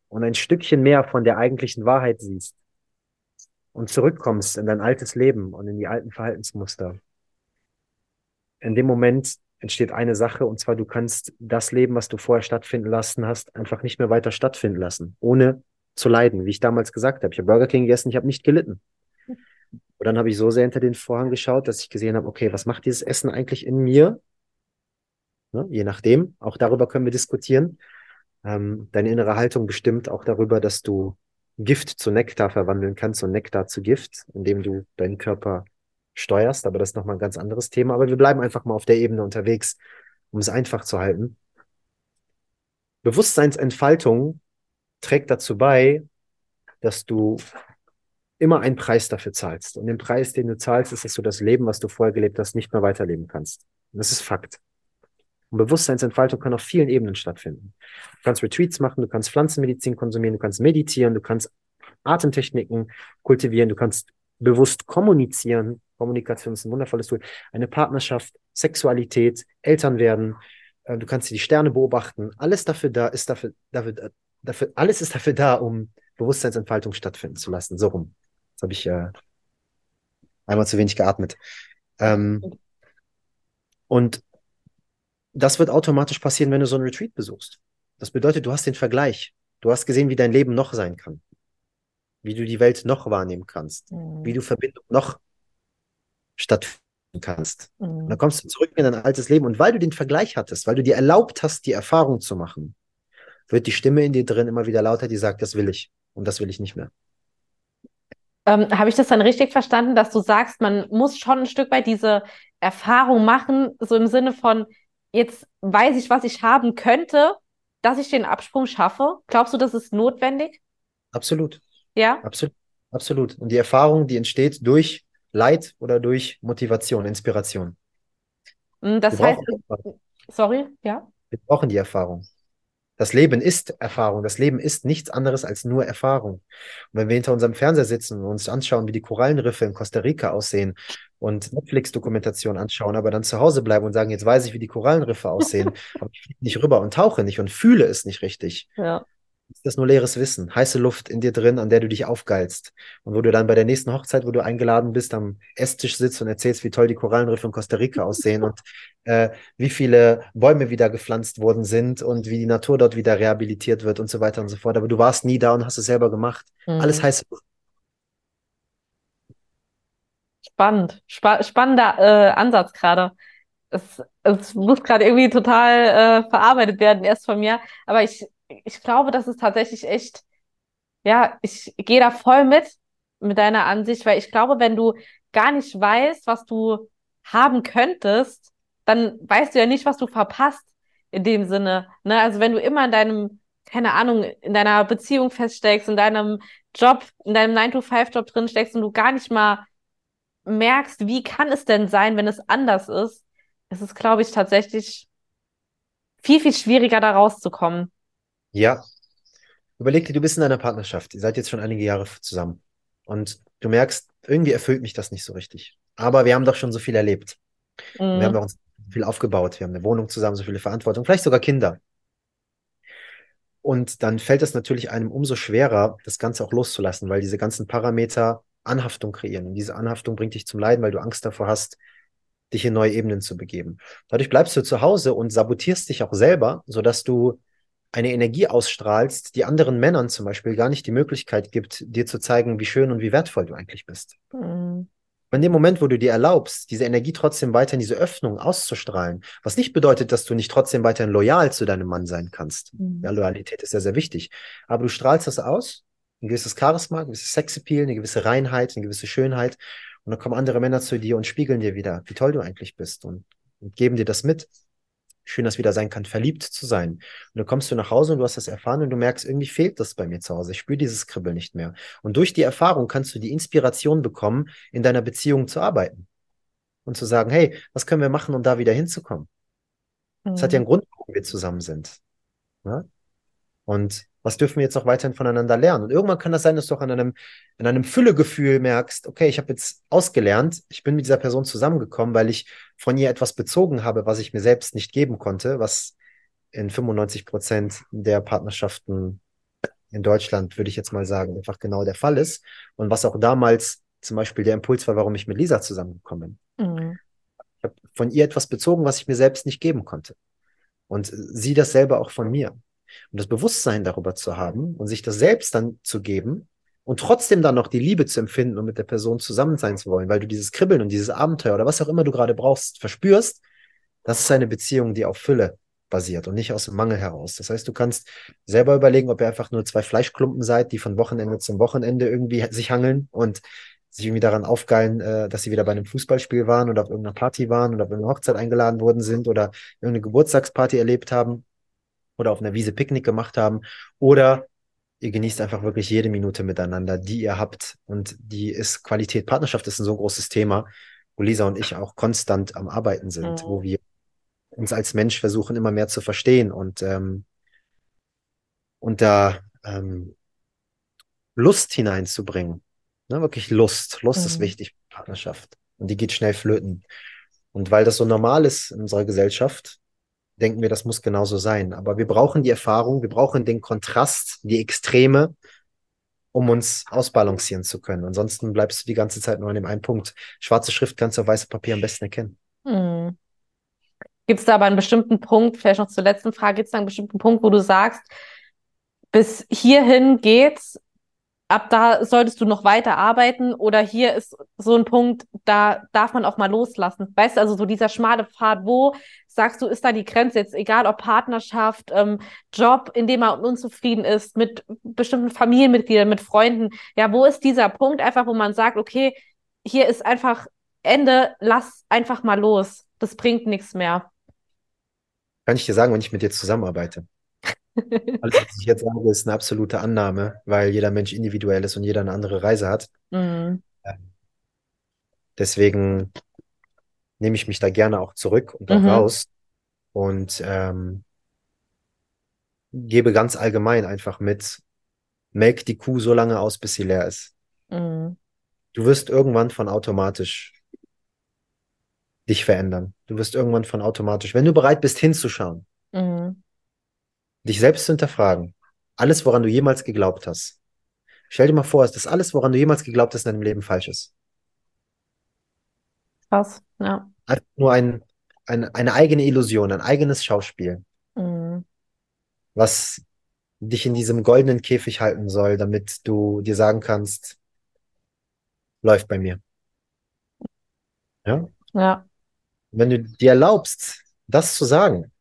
und ein Stückchen mehr von der eigentlichen Wahrheit siehst und zurückkommst in dein altes Leben und in die alten Verhaltensmuster, in dem Moment entsteht eine Sache, und zwar du kannst das Leben, was du vorher stattfinden lassen hast, einfach nicht mehr weiter stattfinden lassen, ohne zu leiden. Wie ich damals gesagt habe, ich habe Burger King gegessen, ich habe nicht gelitten. Und dann habe ich so sehr hinter den Vorhang geschaut, dass ich gesehen habe, okay, was macht dieses Essen eigentlich in mir? Ne? Je nachdem, auch darüber können wir diskutieren. Ähm, deine innere Haltung bestimmt auch darüber, dass du Gift zu Nektar verwandeln kannst und Nektar zu Gift, indem du deinen Körper steuerst. Aber das ist nochmal ein ganz anderes Thema. Aber wir bleiben einfach mal auf der Ebene unterwegs, um es einfach zu halten. Bewusstseinsentfaltung trägt dazu bei, dass du immer einen Preis dafür zahlst. Und den Preis, den du zahlst, ist, dass du das Leben, was du vorher gelebt hast, nicht mehr weiterleben kannst. Und das ist Fakt. Und Bewusstseinsentfaltung kann auf vielen Ebenen stattfinden. Du kannst Retreats machen, du kannst Pflanzenmedizin konsumieren, du kannst meditieren, du kannst Atemtechniken kultivieren, du kannst bewusst kommunizieren. Kommunikation ist ein wundervolles Tool. Eine Partnerschaft, Sexualität, Eltern werden, äh, du kannst die Sterne beobachten. Alles dafür da ist dafür, dafür, dafür, alles ist dafür da, um Bewusstseinsentfaltung stattfinden zu lassen. So rum. Jetzt habe ich äh, einmal zu wenig geatmet. Ähm, und das wird automatisch passieren, wenn du so ein Retreat besuchst. Das bedeutet, du hast den Vergleich. Du hast gesehen, wie dein Leben noch sein kann. Wie du die Welt noch wahrnehmen kannst. Mhm. Wie du Verbindung noch stattfinden kannst. Mhm. Und dann kommst du zurück in dein altes Leben. Und weil du den Vergleich hattest, weil du dir erlaubt hast, die Erfahrung zu machen, wird die Stimme in dir drin immer wieder lauter, die sagt, das will ich. Und das will ich nicht mehr. Ähm, Habe ich das dann richtig verstanden, dass du sagst, man muss schon ein Stück weit diese Erfahrung machen, so im Sinne von, jetzt weiß ich, was ich haben könnte, dass ich den Absprung schaffe? Glaubst du, das ist notwendig? Absolut. Ja? Absolut. Absolut. Und die Erfahrung, die entsteht durch Leid oder durch Motivation, Inspiration. Hm, das heißt, sorry, ja? Wir brauchen die Erfahrung. Das Leben ist Erfahrung. Das Leben ist nichts anderes als nur Erfahrung. Und wenn wir hinter unserem Fernseher sitzen und uns anschauen, wie die Korallenriffe in Costa Rica aussehen und Netflix-Dokumentation anschauen, aber dann zu Hause bleiben und sagen, jetzt weiß ich, wie die Korallenriffe aussehen, aber ich fliege nicht rüber und tauche nicht und fühle es nicht richtig. Ja ist das nur leeres Wissen, heiße Luft in dir drin, an der du dich aufgeilst. Und wo du dann bei der nächsten Hochzeit, wo du eingeladen bist, am Esstisch sitzt und erzählst, wie toll die Korallenriffe in Costa Rica aussehen und äh, wie viele Bäume wieder gepflanzt worden sind und wie die Natur dort wieder rehabilitiert wird und so weiter und so fort. Aber du warst nie da und hast es selber gemacht. Mhm. Alles heiße Luft. Spannend, Spa spannender äh, Ansatz gerade. Es, es muss gerade irgendwie total äh, verarbeitet werden, erst von mir. Aber ich ich glaube, das ist tatsächlich echt, ja, ich gehe da voll mit, mit deiner Ansicht, weil ich glaube, wenn du gar nicht weißt, was du haben könntest, dann weißt du ja nicht, was du verpasst in dem Sinne. Ne? Also wenn du immer in deinem, keine Ahnung, in deiner Beziehung feststeckst, in deinem Job, in deinem 9-to-5-Job drin steckst und du gar nicht mal merkst, wie kann es denn sein, wenn es anders ist, ist es, glaube ich, tatsächlich viel, viel schwieriger, da rauszukommen. Ja. Überleg dir, du bist in einer Partnerschaft. Ihr seid jetzt schon einige Jahre zusammen. Und du merkst, irgendwie erfüllt mich das nicht so richtig. Aber wir haben doch schon so viel erlebt. Mhm. Wir haben doch uns viel aufgebaut. Wir haben eine Wohnung zusammen, so viele Verantwortung, vielleicht sogar Kinder. Und dann fällt es natürlich einem umso schwerer, das Ganze auch loszulassen, weil diese ganzen Parameter Anhaftung kreieren. Und diese Anhaftung bringt dich zum Leiden, weil du Angst davor hast, dich in neue Ebenen zu begeben. Dadurch bleibst du zu Hause und sabotierst dich auch selber, sodass du eine Energie ausstrahlst, die anderen Männern zum Beispiel gar nicht die Möglichkeit gibt, dir zu zeigen, wie schön und wie wertvoll du eigentlich bist. Mhm. In dem Moment, wo du dir erlaubst, diese Energie trotzdem weiter in diese Öffnung auszustrahlen, was nicht bedeutet, dass du nicht trotzdem weiterhin loyal zu deinem Mann sein kannst. Mhm. Ja, Loyalität ist sehr, sehr wichtig. Aber du strahlst das aus, ein gewisses Charisma, ein gewisses Sexappeal, eine gewisse Reinheit, eine gewisse Schönheit. Und dann kommen andere Männer zu dir und spiegeln dir wieder, wie toll du eigentlich bist und, und geben dir das mit schön das wieder sein kann, verliebt zu sein. Und dann kommst du nach Hause und du hast das erfahren und du merkst, irgendwie fehlt das bei mir zu Hause. Ich spüre dieses Kribbeln nicht mehr. Und durch die Erfahrung kannst du die Inspiration bekommen, in deiner Beziehung zu arbeiten. Und zu sagen, hey, was können wir machen, um da wieder hinzukommen? Es mhm. hat ja einen mhm. Grund, warum wir zusammen sind. Ja? Und was dürfen wir jetzt noch weiterhin voneinander lernen? Und irgendwann kann das sein, dass du auch an einem, an einem Füllegefühl merkst, okay, ich habe jetzt ausgelernt, ich bin mit dieser Person zusammengekommen, weil ich von ihr etwas bezogen habe, was ich mir selbst nicht geben konnte, was in 95 Prozent der Partnerschaften in Deutschland, würde ich jetzt mal sagen, einfach genau der Fall ist. Und was auch damals zum Beispiel der Impuls war, warum ich mit Lisa zusammengekommen bin. Mhm. Ich habe von ihr etwas bezogen, was ich mir selbst nicht geben konnte. Und sie dasselbe auch von mir. Und das Bewusstsein darüber zu haben und sich das selbst dann zu geben und trotzdem dann noch die Liebe zu empfinden und mit der Person zusammen sein zu wollen, weil du dieses Kribbeln und dieses Abenteuer oder was auch immer du gerade brauchst, verspürst, das ist eine Beziehung, die auf Fülle basiert und nicht aus dem Mangel heraus. Das heißt, du kannst selber überlegen, ob ihr einfach nur zwei Fleischklumpen seid, die von Wochenende zum Wochenende irgendwie sich hangeln und sich irgendwie daran aufgeilen, äh, dass sie wieder bei einem Fußballspiel waren oder auf irgendeiner Party waren oder auf irgendeine Hochzeit eingeladen worden sind oder irgendeine Geburtstagsparty erlebt haben oder auf einer Wiese Picknick gemacht haben oder ihr genießt einfach wirklich jede Minute miteinander, die ihr habt und die ist Qualität. Partnerschaft ist ein so großes Thema, wo Lisa und ich auch konstant am Arbeiten sind, mhm. wo wir uns als Mensch versuchen, immer mehr zu verstehen und, ähm, und da ähm, Lust hineinzubringen. Ne, wirklich Lust. Lust mhm. ist wichtig Partnerschaft. Und die geht schnell flöten. Und weil das so normal ist in unserer Gesellschaft, denken wir, das muss genauso sein. Aber wir brauchen die Erfahrung, wir brauchen den Kontrast, die Extreme, um uns ausbalancieren zu können. Ansonsten bleibst du die ganze Zeit nur an dem einen Punkt. Schwarze Schrift kannst du auf weißem Papier am besten erkennen. Hm. Gibt es da aber einen bestimmten Punkt, vielleicht noch zur letzten Frage, gibt es da einen bestimmten Punkt, wo du sagst, bis hierhin geht's, ab da solltest du noch weiter arbeiten oder hier ist so ein Punkt, da darf man auch mal loslassen. Weißt du, also so dieser schmale Pfad, wo sagst du, ist da die Grenze jetzt, egal ob Partnerschaft, ähm, Job, in dem man unzufrieden ist, mit bestimmten Familienmitgliedern, mit Freunden, ja, wo ist dieser Punkt einfach, wo man sagt, okay, hier ist einfach Ende, lass einfach mal los, das bringt nichts mehr. Kann ich dir sagen, wenn ich mit dir zusammenarbeite. Alles, was ich jetzt sage, ist eine absolute Annahme, weil jeder Mensch individuell ist und jeder eine andere Reise hat. Mhm. Deswegen nehme ich mich da gerne auch zurück und auch Mhm. raus und ähm, gebe ganz allgemein einfach mit, melk die Kuh so lange aus, bis sie leer ist. Mhm. Du wirst irgendwann von automatisch dich verändern. Du wirst irgendwann von automatisch, wenn du bereit bist hinzuschauen, Mhm. Dich selbst zu hinterfragen, alles, woran du jemals geglaubt hast. Stell dir mal vor, dass alles, woran du jemals geglaubt hast, in deinem Leben falsch ist. Krass, ja. Einfach nur ein, ein, eine eigene Illusion, ein eigenes Schauspiel, Mhm. was dich in diesem goldenen Käfig halten soll, damit du dir sagen kannst, läuft bei mir. Ja? Ja. Wenn du dir erlaubst, das zu sagen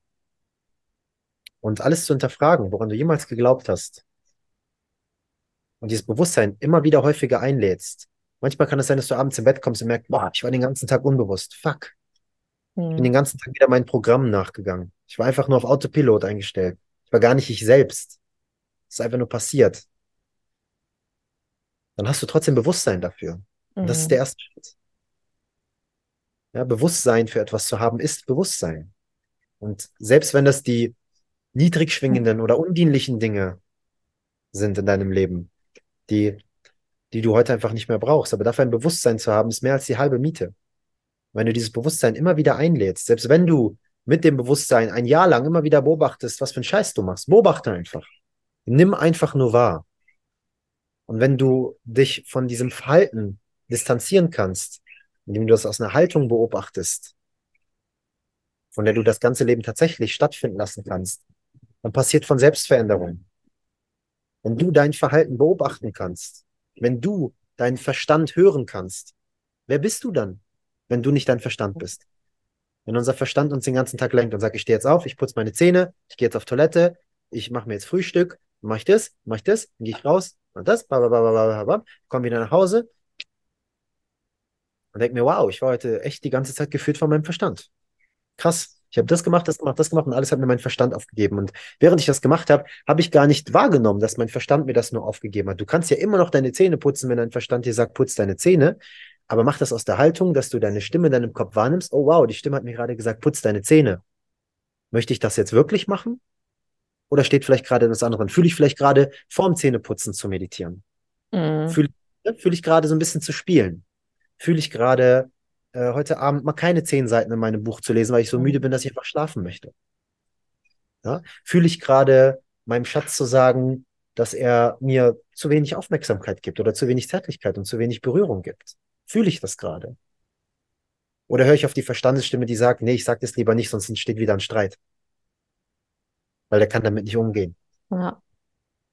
und alles zu hinterfragen, woran du jemals geglaubt hast, und dieses Bewusstsein immer wieder häufiger einlädst. Manchmal kann es sein, dass du abends im Bett kommst und merkst, boah, ich war den ganzen Tag unbewusst. Fuck. Ich bin Mhm. den ganzen Tag wieder meinen Programmen nachgegangen. Ich war einfach nur auf Autopilot eingestellt. Ich war gar nicht ich selbst. Es ist einfach nur passiert. Dann hast du trotzdem Bewusstsein dafür. Und das ist der Mhm. erste Schritt. Ja, Bewusstsein für etwas zu haben, ist Bewusstsein. Und selbst wenn das die niedrig schwingenden oder undienlichen Dinge sind in deinem Leben, die, die du heute einfach nicht mehr brauchst, aber dafür ein Bewusstsein zu haben, ist mehr als die halbe Miete. Wenn du dieses Bewusstsein immer wieder einlädst, selbst wenn du mit dem Bewusstsein ein Jahr lang immer wieder beobachtest, was für einen Scheiß du machst, beobachte einfach. Nimm einfach nur wahr. Und wenn du dich von diesem Verhalten distanzieren kannst, indem du das aus einer Haltung beobachtest, von der du das ganze Leben tatsächlich stattfinden lassen kannst, dann passiert von Selbstveränderung. Wenn du dein Verhalten beobachten kannst, wenn du deinen Verstand hören kannst, wer bist du dann, wenn du nicht dein Verstand bist? Wenn unser Verstand uns den ganzen Tag lenkt und sagt, ich stehe jetzt auf, ich putze meine Zähne, ich gehe jetzt auf Toilette, ich mache mir jetzt Frühstück, mache ich das, mache ich das, dann gehe ich raus, und das, komme wieder nach Hause und denke mir, wow, ich war heute echt die ganze Zeit geführt von meinem Verstand. Krass. Ich habe das gemacht, das gemacht, das gemacht und alles hat mir mein Verstand aufgegeben. Und während ich das gemacht habe, habe ich gar nicht wahrgenommen, dass mein Verstand mir das nur aufgegeben hat. Du kannst ja immer noch deine Zähne putzen, wenn dein Verstand dir sagt, putz deine Zähne. Aber mach das aus der Haltung, dass du deine Stimme in deinem Kopf wahrnimmst. Oh wow, die Stimme hat mir gerade gesagt, putz deine Zähne. Möchte ich das jetzt wirklich machen? Oder steht vielleicht gerade das andere? Fühle ich vielleicht gerade vorm Zähneputzen zu meditieren? Mhm. Fühle fühl ich gerade so ein bisschen zu spielen? Fühle ich gerade äh, heute Abend mal keine zehn Seiten in meinem Buch zu lesen, weil ich so müde bin, dass ich einfach schlafen möchte? Ja? Fühle ich gerade meinem Schatz zu sagen, dass er mir zu wenig Aufmerksamkeit gibt oder zu wenig Zärtlichkeit und zu wenig Berührung gibt? Fühle ich das gerade? Oder höre ich auf die Verstandesstimme, die sagt, nee, ich sag das lieber nicht, sonst entsteht wieder ein Streit. Weil der kann damit nicht umgehen. Ja.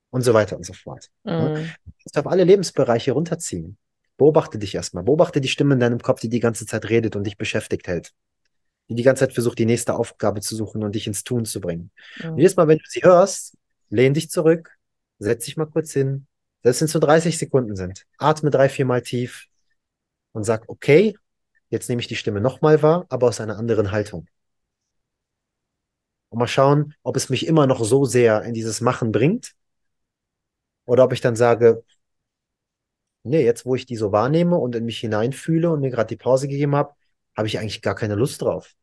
Und so weiter und so fort. Mhm. Du kannst auf alle Lebensbereiche runterziehen. Beobachte dich erstmal. Beobachte die Stimme in deinem Kopf, die die ganze Zeit redet und dich beschäftigt hält. Die die ganze Zeit versucht, die nächste Aufgabe zu suchen und dich ins Tun zu bringen. Und Mhm. jedes Mal, wenn du sie hörst, lehn dich zurück, setz dich mal kurz hin, selbst wenn es nur 30 Sekunden sind. Atme drei, vier Mal tief und sag, okay, jetzt nehme ich die Stimme nochmal wahr, aber aus einer anderen Haltung. Und mal schauen, ob es mich immer noch so sehr in dieses Machen bringt oder ob ich dann sage, nee, jetzt wo ich die so wahrnehme und in mich hineinfühle und mir gerade die Pause gegeben habe, habe ich eigentlich gar keine Lust drauf.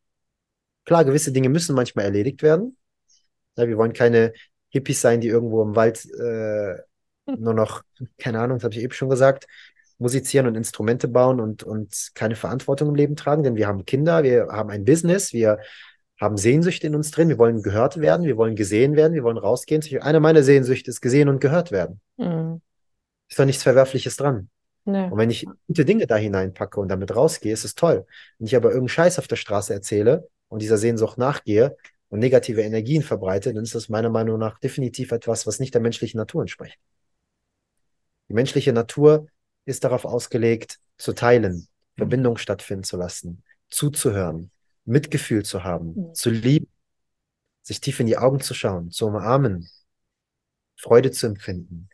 Klar, gewisse Dinge müssen manchmal erledigt werden. Ja, wir wollen keine Hippies sein, die irgendwo im Wald äh, nur noch, keine Ahnung, das habe ich eben schon gesagt, musizieren und Instrumente bauen und, und keine Verantwortung im Leben tragen, denn wir haben Kinder, wir haben ein Business, wir haben Sehnsüchte in uns drin. Wir wollen gehört werden, wir wollen gesehen werden, wir wollen rausgehen. Eine meiner Sehnsüchte ist gesehen und gehört werden. Mhm. Ist doch nichts Verwerfliches dran. Nee. Und wenn ich gute Dinge da hineinpacke und damit rausgehe, ist es toll. Wenn ich aber irgendeinen Scheiß auf der Straße erzähle und dieser Sehnsucht nachgehe und negative Energien verbreite, dann ist das meiner Meinung nach definitiv etwas, was nicht der menschlichen Natur entspricht. Die menschliche Natur ist darauf ausgelegt, zu teilen, mhm. Verbindung stattfinden zu lassen, zuzuhören, Mitgefühl zu haben, mhm. zu lieben, sich tief in die Augen zu schauen, zu umarmen, Freude zu empfinden,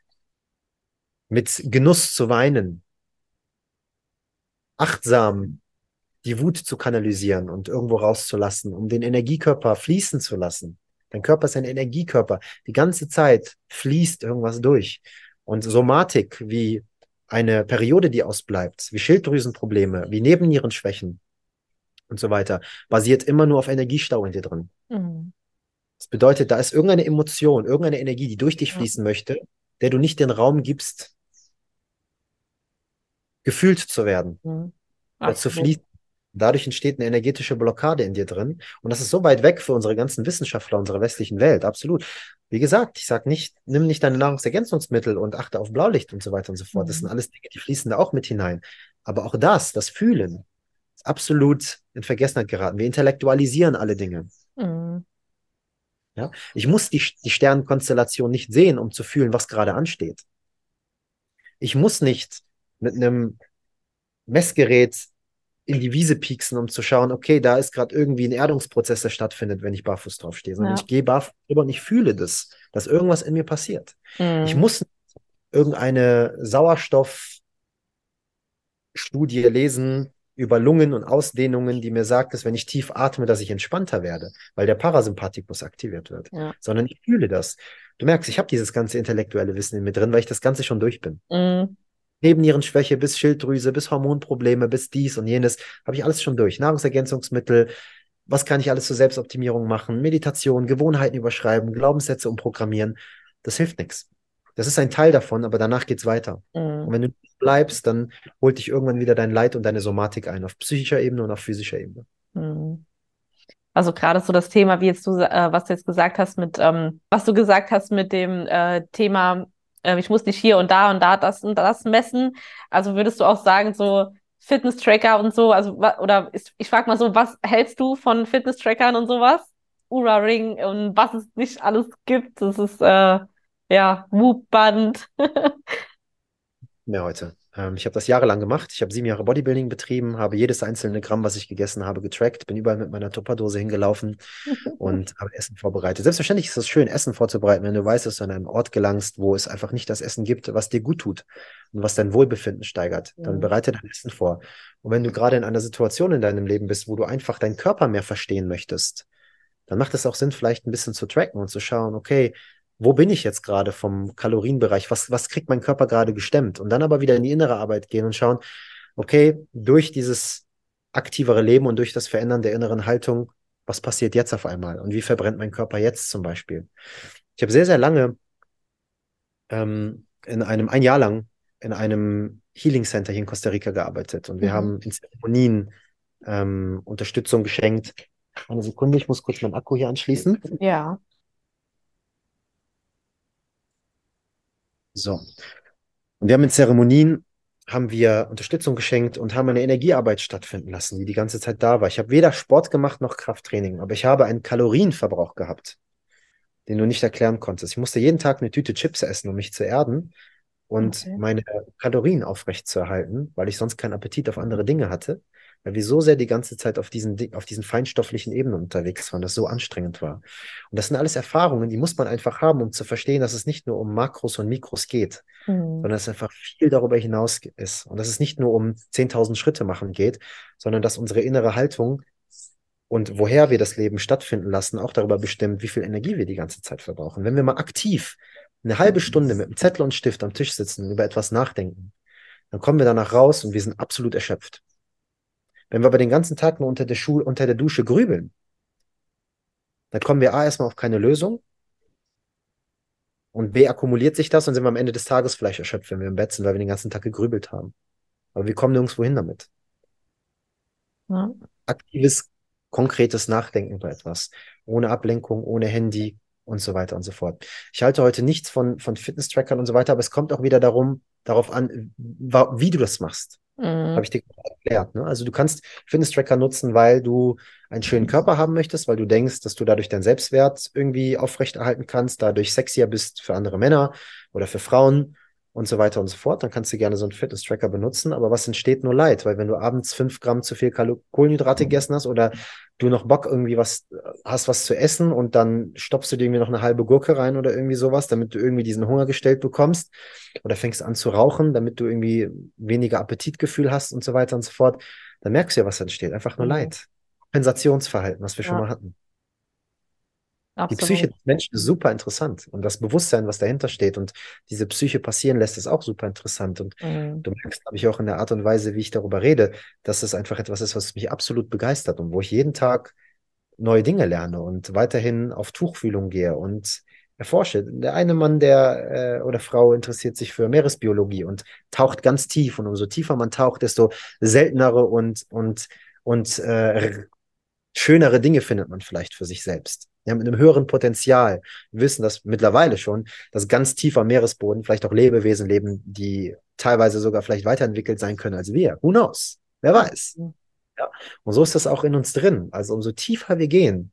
mit Genuss zu weinen, achtsam die Wut zu kanalisieren und irgendwo rauszulassen, um den Energiekörper fließen zu lassen. Dein Körper ist ein Energiekörper. Die ganze Zeit fließt irgendwas durch. Und Somatik wie eine Periode, die ausbleibt, wie Schilddrüsenprobleme, wie Nebennierenschwächen und so weiter, basiert immer nur auf Energiestau in dir drin. Mhm. Das bedeutet, da ist irgendeine Emotion, irgendeine Energie, die durch dich fließen ja. möchte, der du nicht den Raum gibst, gefühlt zu werden, mhm. oder zu fließen. Dadurch entsteht eine energetische Blockade in dir drin. Und das ist so weit weg für unsere ganzen Wissenschaftler unserer westlichen Welt. Absolut. Wie gesagt, ich sage nicht, nimm nicht deine Nahrungsergänzungsmittel und achte auf Blaulicht und so weiter und so fort. Das sind mhm. alles Dinge, die fließen da auch mit hinein. Aber auch das, das Fühlen, ist absolut in Vergessenheit geraten. Wir intellektualisieren alle Dinge. Mhm. Ja? Ich muss die, die Sternenkonstellation nicht sehen, um zu fühlen, was gerade ansteht. Ich muss nicht mit einem Messgerät in die Wiese pieksen, um zu schauen, okay, da ist gerade irgendwie ein Erdungsprozess, der stattfindet, wenn ich barfuß draufstehe. Sondern ja. ich gehe barfuß drüber und ich fühle das, dass irgendwas in mir passiert. Mhm. Ich muss irgendeine Sauerstoffstudie lesen über Lungen und Ausdehnungen, die mir sagt, dass wenn ich tief atme, dass ich entspannter werde, weil der Parasympathikus aktiviert wird. Ja. Sondern ich fühle das. Du merkst, ich habe dieses ganze intellektuelle Wissen in mir drin, weil ich das Ganze schon durch bin. Mhm. Nebennierenschwäche bis Schilddrüse, bis Hormonprobleme, bis dies und jenes, habe ich alles schon durch. Nahrungsergänzungsmittel, was kann ich alles zur Selbstoptimierung machen? Meditation, Gewohnheiten überschreiben, Glaubenssätze umprogrammieren. Das hilft nichts. Das ist ein Teil davon, aber danach geht's weiter. Mhm. Und wenn du bleibst, dann holt dich irgendwann wieder dein Leid und deine Somatik ein, auf psychischer Ebene und auf physischer Ebene. Mhm. Also gerade so das Thema, wie jetzt du, äh, was du jetzt gesagt hast mit, ähm, was du gesagt hast mit dem äh, Thema äh, ich muss nicht hier und da und da das und das messen. Also würdest du auch sagen, so Fitness-Tracker und so, also oder ist, ich frage mal so, was hältst du von Fitness-Trackern und sowas? Ura Ring und was es nicht alles gibt. Das ist äh, ja Whoop-Band. Mehr heute. Ähm, ich habe das jahrelang gemacht. Ich habe sieben Jahre Bodybuilding betrieben, habe jedes einzelne Gramm, was ich gegessen habe, getrackt, bin überall mit meiner Tupperdose hingelaufen und habe Essen vorbereitet. Selbstverständlich ist es schön, Essen vorzubereiten, wenn du weißt, dass du an einen Ort gelangst, wo es einfach nicht das Essen gibt, was dir gut tut und was dein Wohlbefinden steigert. Dann bereite dein Essen vor. Und wenn du gerade in einer Situation in deinem Leben bist, wo du einfach deinen Körper mehr verstehen möchtest, dann macht es auch Sinn, vielleicht ein bisschen zu tracken und zu schauen, okay, wo bin ich jetzt gerade vom Kalorienbereich? Was, was kriegt mein Körper gerade gestemmt? Und dann aber wieder in die innere Arbeit gehen und schauen, okay, durch dieses aktivere Leben und durch das Verändern der inneren Haltung, was passiert jetzt auf einmal? Und wie verbrennt mein Körper jetzt zum Beispiel? Ich habe sehr, sehr lange ähm, in einem, ein Jahr lang in einem Healing Center hier in Costa Rica gearbeitet und wir mhm. haben in Zeremonien ähm, Unterstützung geschenkt. Eine Sekunde, ich muss kurz meinen Akku hier anschließen. Ja. So. Und wir haben in Zeremonien haben wir Unterstützung geschenkt und haben eine Energiearbeit stattfinden lassen, die die ganze Zeit da war. Ich habe weder Sport gemacht noch Krafttraining, aber ich habe einen Kalorienverbrauch gehabt, den du nicht erklären konntest. Ich musste jeden Tag eine Tüte Chips essen, um mich zu erden und okay. meine Kalorien aufrechtzuerhalten, weil ich sonst keinen Appetit auf andere Dinge hatte weil wir so sehr die ganze Zeit auf diesen, auf diesen feinstofflichen Ebenen unterwegs waren, das so anstrengend war. Und das sind alles Erfahrungen, die muss man einfach haben, um zu verstehen, dass es nicht nur um Makros und Mikros geht, mhm. sondern dass es einfach viel darüber hinaus ist. Und dass es nicht nur um 10.000 Schritte machen geht, sondern dass unsere innere Haltung und woher wir das Leben stattfinden lassen, auch darüber bestimmt, wie viel Energie wir die ganze Zeit verbrauchen. Wenn wir mal aktiv eine halbe Stunde mit einem Zettel und Stift am Tisch sitzen und über etwas nachdenken, dann kommen wir danach raus und wir sind absolut erschöpft. Wenn wir aber den ganzen Tag nur unter der, Schule, unter der Dusche grübeln, dann kommen wir A erstmal auf keine Lösung und B akkumuliert sich das und sind wir am Ende des Tages vielleicht erschöpft, wenn wir im Bett sind, weil wir den ganzen Tag gegrübelt haben. Aber wir kommen nirgendwo hin damit. Ja. Aktives konkretes Nachdenken bei etwas, ohne Ablenkung, ohne Handy und so weiter und so fort. Ich halte heute nichts von, von Fitness-Trackern und so weiter, aber es kommt auch wieder darum, darauf an, wie du das machst. Mhm. Habe ich dir erklärt. Ne? Also du kannst Fitness-Tracker nutzen, weil du einen schönen Körper haben möchtest, weil du denkst, dass du dadurch deinen Selbstwert irgendwie aufrechterhalten kannst, dadurch sexier bist für andere Männer oder für Frauen und so weiter und so fort, dann kannst du gerne so einen Fitness-Tracker benutzen. Aber was entsteht nur Leid? Weil wenn du abends fünf Gramm zu viel Kohlenhydrate gegessen hast oder du noch Bock irgendwie was hast, was zu essen und dann stoppst du dir irgendwie noch eine halbe Gurke rein oder irgendwie sowas, damit du irgendwie diesen Hunger gestellt bekommst oder fängst an zu rauchen, damit du irgendwie weniger Appetitgefühl hast und so weiter und so fort, dann merkst du ja, was entsteht. Einfach nur mhm. Leid. Kompensationsverhalten, was wir ja. schon mal hatten. Absolut. Die Psyche des Menschen ist super interessant und das Bewusstsein, was dahinter steht und diese Psyche passieren lässt, ist auch super interessant. Und mhm. du merkst, glaube ich, auch in der Art und Weise, wie ich darüber rede, dass es einfach etwas ist, was mich absolut begeistert und wo ich jeden Tag neue Dinge lerne und weiterhin auf Tuchfühlung gehe und erforsche. Der eine Mann, der äh, oder Frau interessiert sich für Meeresbiologie und taucht ganz tief und umso tiefer man taucht, desto seltenere und und und äh, schönere Dinge findet man vielleicht für sich selbst. Ja, mit einem höheren Potenzial. Wir wissen das mittlerweile schon, dass ganz tiefer Meeresboden vielleicht auch Lebewesen leben, die teilweise sogar vielleicht weiterentwickelt sein können als wir. Who knows? Wer weiß? Ja. Und so ist das auch in uns drin. Also umso tiefer wir gehen,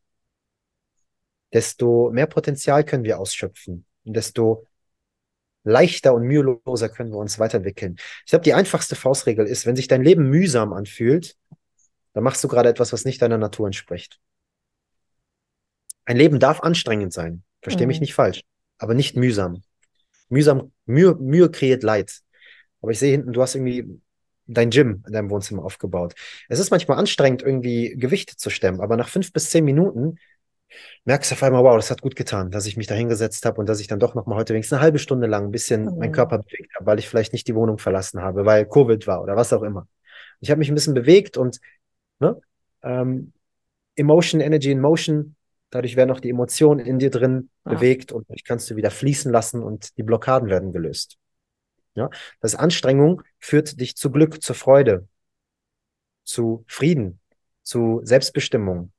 desto mehr Potenzial können wir ausschöpfen. Und desto leichter und müheloser können wir uns weiterentwickeln. Ich glaube, die einfachste Faustregel ist, wenn sich dein Leben mühsam anfühlt, dann machst du gerade etwas, was nicht deiner Natur entspricht. Ein Leben darf anstrengend sein. Verstehe mhm. mich nicht falsch. Aber nicht mühsam. Mühsam, Mühe, Mühe kreiert Leid. Aber ich sehe hinten, du hast irgendwie dein Gym in deinem Wohnzimmer aufgebaut. Es ist manchmal anstrengend, irgendwie Gewichte zu stemmen, aber nach fünf bis zehn Minuten merkst du auf einmal, wow, das hat gut getan, dass ich mich da hingesetzt habe und dass ich dann doch nochmal heute wenigstens eine halbe Stunde lang ein bisschen mhm. meinen Körper bewegt habe, weil ich vielleicht nicht die Wohnung verlassen habe, weil Covid war oder was auch immer. Ich habe mich ein bisschen bewegt und ne, ähm, Emotion, Energy in Motion Dadurch werden auch die Emotionen in dir drin ja. bewegt und dich kannst du wieder fließen lassen und die Blockaden werden gelöst. Ja, das Anstrengung führt dich zu Glück, zur Freude, zu Frieden, zu Selbstbestimmung,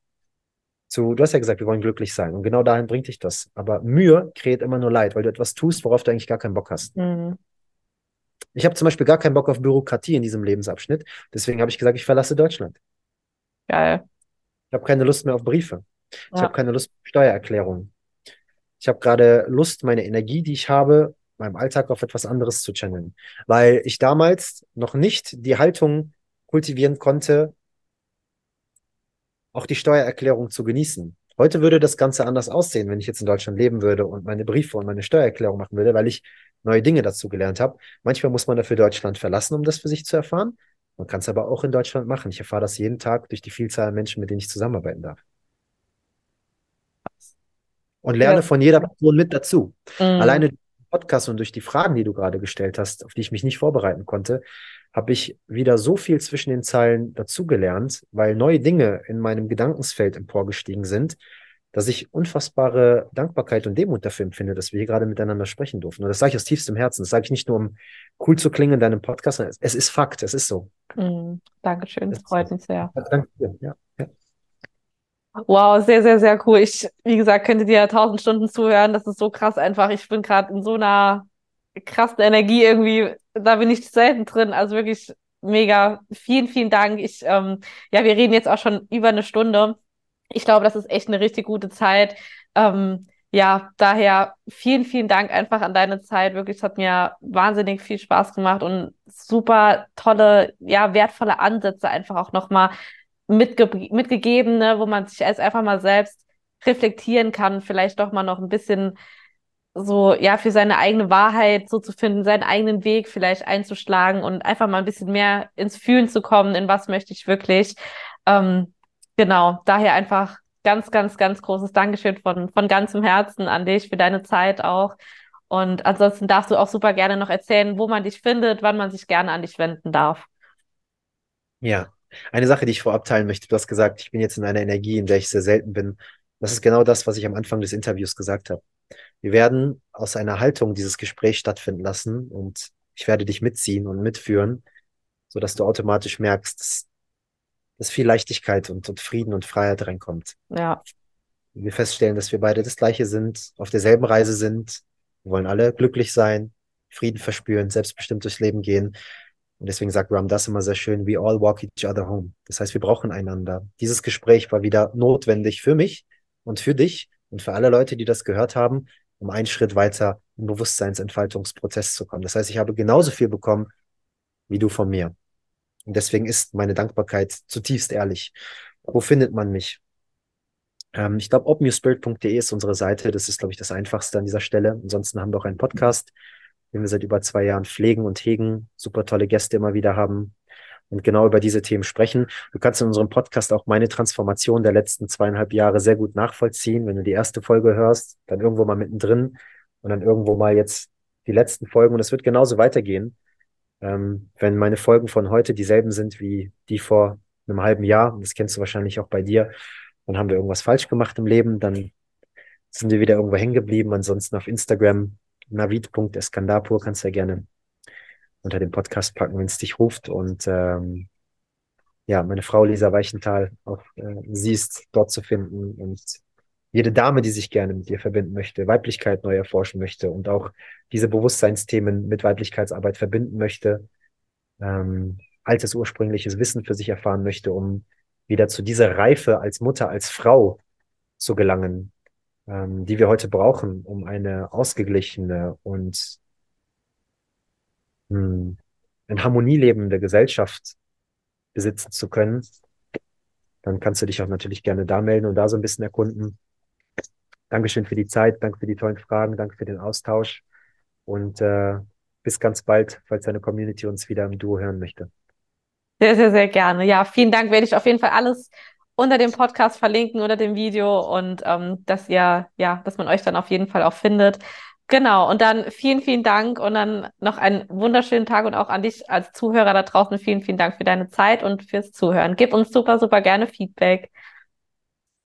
zu, du hast ja gesagt, wir wollen glücklich sein und genau dahin bringt dich das. Aber Mühe kreiert immer nur Leid, weil du etwas tust, worauf du eigentlich gar keinen Bock hast. Mhm. Ich habe zum Beispiel gar keinen Bock auf Bürokratie in diesem Lebensabschnitt. Deswegen habe ich gesagt, ich verlasse Deutschland. Geil. Ich habe keine Lust mehr auf Briefe. Ich ja. habe keine Lust auf Steuererklärungen. Ich habe gerade Lust, meine Energie, die ich habe, meinem Alltag auf etwas anderes zu channeln. Weil ich damals noch nicht die Haltung kultivieren konnte, auch die Steuererklärung zu genießen. Heute würde das Ganze anders aussehen, wenn ich jetzt in Deutschland leben würde und meine Briefe und meine Steuererklärung machen würde, weil ich neue Dinge dazu gelernt habe. Manchmal muss man dafür Deutschland verlassen, um das für sich zu erfahren. Man kann es aber auch in Deutschland machen. Ich erfahre das jeden Tag durch die Vielzahl an Menschen, mit denen ich zusammenarbeiten darf und lerne ja. von jeder Person mit dazu. Mhm. Alleine durch den Podcast und durch die Fragen, die du gerade gestellt hast, auf die ich mich nicht vorbereiten konnte, habe ich wieder so viel zwischen den Zeilen dazugelernt, weil neue Dinge in meinem Gedankensfeld emporgestiegen sind, dass ich unfassbare Dankbarkeit und Demut dafür empfinde, dass wir hier gerade miteinander sprechen durften. Und das sage ich aus tiefstem Herzen. Das sage ich nicht nur, um cool zu klingen in deinem Podcast. Es ist Fakt, es ist so. Mm, Dankeschön, es freut mich sehr. Danke dir, ja. Wow, sehr, sehr, sehr cool. Ich, wie gesagt, könnte dir tausend Stunden zuhören. Das ist so krass einfach. Ich bin gerade in so einer krassen Energie irgendwie. Da bin ich selten drin. Also wirklich mega. Vielen, vielen Dank. Ich, ähm, ja, wir reden jetzt auch schon über eine Stunde. Ich glaube, das ist echt eine richtig gute Zeit. Ähm, ja, daher vielen, vielen Dank einfach an deine Zeit. Wirklich, es hat mir wahnsinnig viel Spaß gemacht und super tolle, ja, wertvolle Ansätze einfach auch nochmal mitge mitgegeben, ne, wo man sich als einfach mal selbst reflektieren kann, vielleicht doch mal noch ein bisschen so, ja, für seine eigene Wahrheit so zu finden, seinen eigenen Weg vielleicht einzuschlagen und einfach mal ein bisschen mehr ins Fühlen zu kommen, in was möchte ich wirklich. Ähm, genau, daher einfach ganz, ganz, ganz großes Dankeschön von, von ganzem Herzen an dich für deine Zeit auch. Und ansonsten darfst du auch super gerne noch erzählen, wo man dich findet, wann man sich gerne an dich wenden darf. Ja, eine Sache, die ich vorab teilen möchte, du hast gesagt, ich bin jetzt in einer Energie, in der ich sehr selten bin. Das ist genau das, was ich am Anfang des Interviews gesagt habe. Wir werden aus einer Haltung dieses Gespräch stattfinden lassen und ich werde dich mitziehen und mitführen, sodass du automatisch merkst, dass dass viel Leichtigkeit und, und Frieden und Freiheit reinkommt. Ja. Wir feststellen, dass wir beide das Gleiche sind, auf derselben Reise sind. Wir wollen alle glücklich sein, Frieden verspüren, selbstbestimmt durchs Leben gehen. Und deswegen sagt Ram das immer sehr schön, we all walk each other home. Das heißt, wir brauchen einander. Dieses Gespräch war wieder notwendig für mich und für dich und für alle Leute, die das gehört haben, um einen Schritt weiter im Bewusstseinsentfaltungsprozess zu kommen. Das heißt, ich habe genauso viel bekommen wie du von mir. Und deswegen ist meine Dankbarkeit zutiefst ehrlich. Wo findet man mich? Ähm, ich glaube, openyourspirit.de ist unsere Seite. Das ist, glaube ich, das Einfachste an dieser Stelle. Ansonsten haben wir auch einen Podcast, den wir seit über zwei Jahren pflegen und hegen, super tolle Gäste immer wieder haben und genau über diese Themen sprechen. Du kannst in unserem Podcast auch meine Transformation der letzten zweieinhalb Jahre sehr gut nachvollziehen. Wenn du die erste Folge hörst, dann irgendwo mal mittendrin und dann irgendwo mal jetzt die letzten Folgen. Und es wird genauso weitergehen. Ähm, wenn meine Folgen von heute dieselben sind wie die vor einem halben Jahr, das kennst du wahrscheinlich auch bei dir, dann haben wir irgendwas falsch gemacht im Leben, dann sind wir wieder irgendwo hängen geblieben. Ansonsten auf Instagram navid.eskandapur kannst du ja gerne unter dem Podcast packen, wenn es dich ruft. Und ähm, ja, meine Frau Lisa Weichenthal, auch äh, sie ist dort zu finden und jede Dame, die sich gerne mit dir verbinden möchte, Weiblichkeit neu erforschen möchte und auch diese Bewusstseinsthemen mit Weiblichkeitsarbeit verbinden möchte, ähm, altes ursprüngliches Wissen für sich erfahren möchte, um wieder zu dieser Reife als Mutter, als Frau zu gelangen, ähm, die wir heute brauchen, um eine ausgeglichene und mh, hm, in Harmonie lebende Gesellschaft besitzen zu können, dann kannst du dich auch natürlich gerne da melden und da so ein bisschen erkunden. Dankeschön für die Zeit, danke für die tollen Fragen, danke für den Austausch und äh, bis ganz bald, falls deine Community uns wieder im Duo hören möchte. Sehr, sehr, sehr gerne. Ja, vielen Dank. Werde ich auf jeden Fall alles unter dem Podcast verlinken oder dem Video und ähm, dass ihr, ja, dass man euch dann auf jeden Fall auch findet. Genau, und dann vielen, vielen Dank und dann noch einen wunderschönen Tag und auch an dich als Zuhörer da draußen vielen, vielen Dank für deine Zeit und fürs Zuhören. Gib uns super, super gerne Feedback.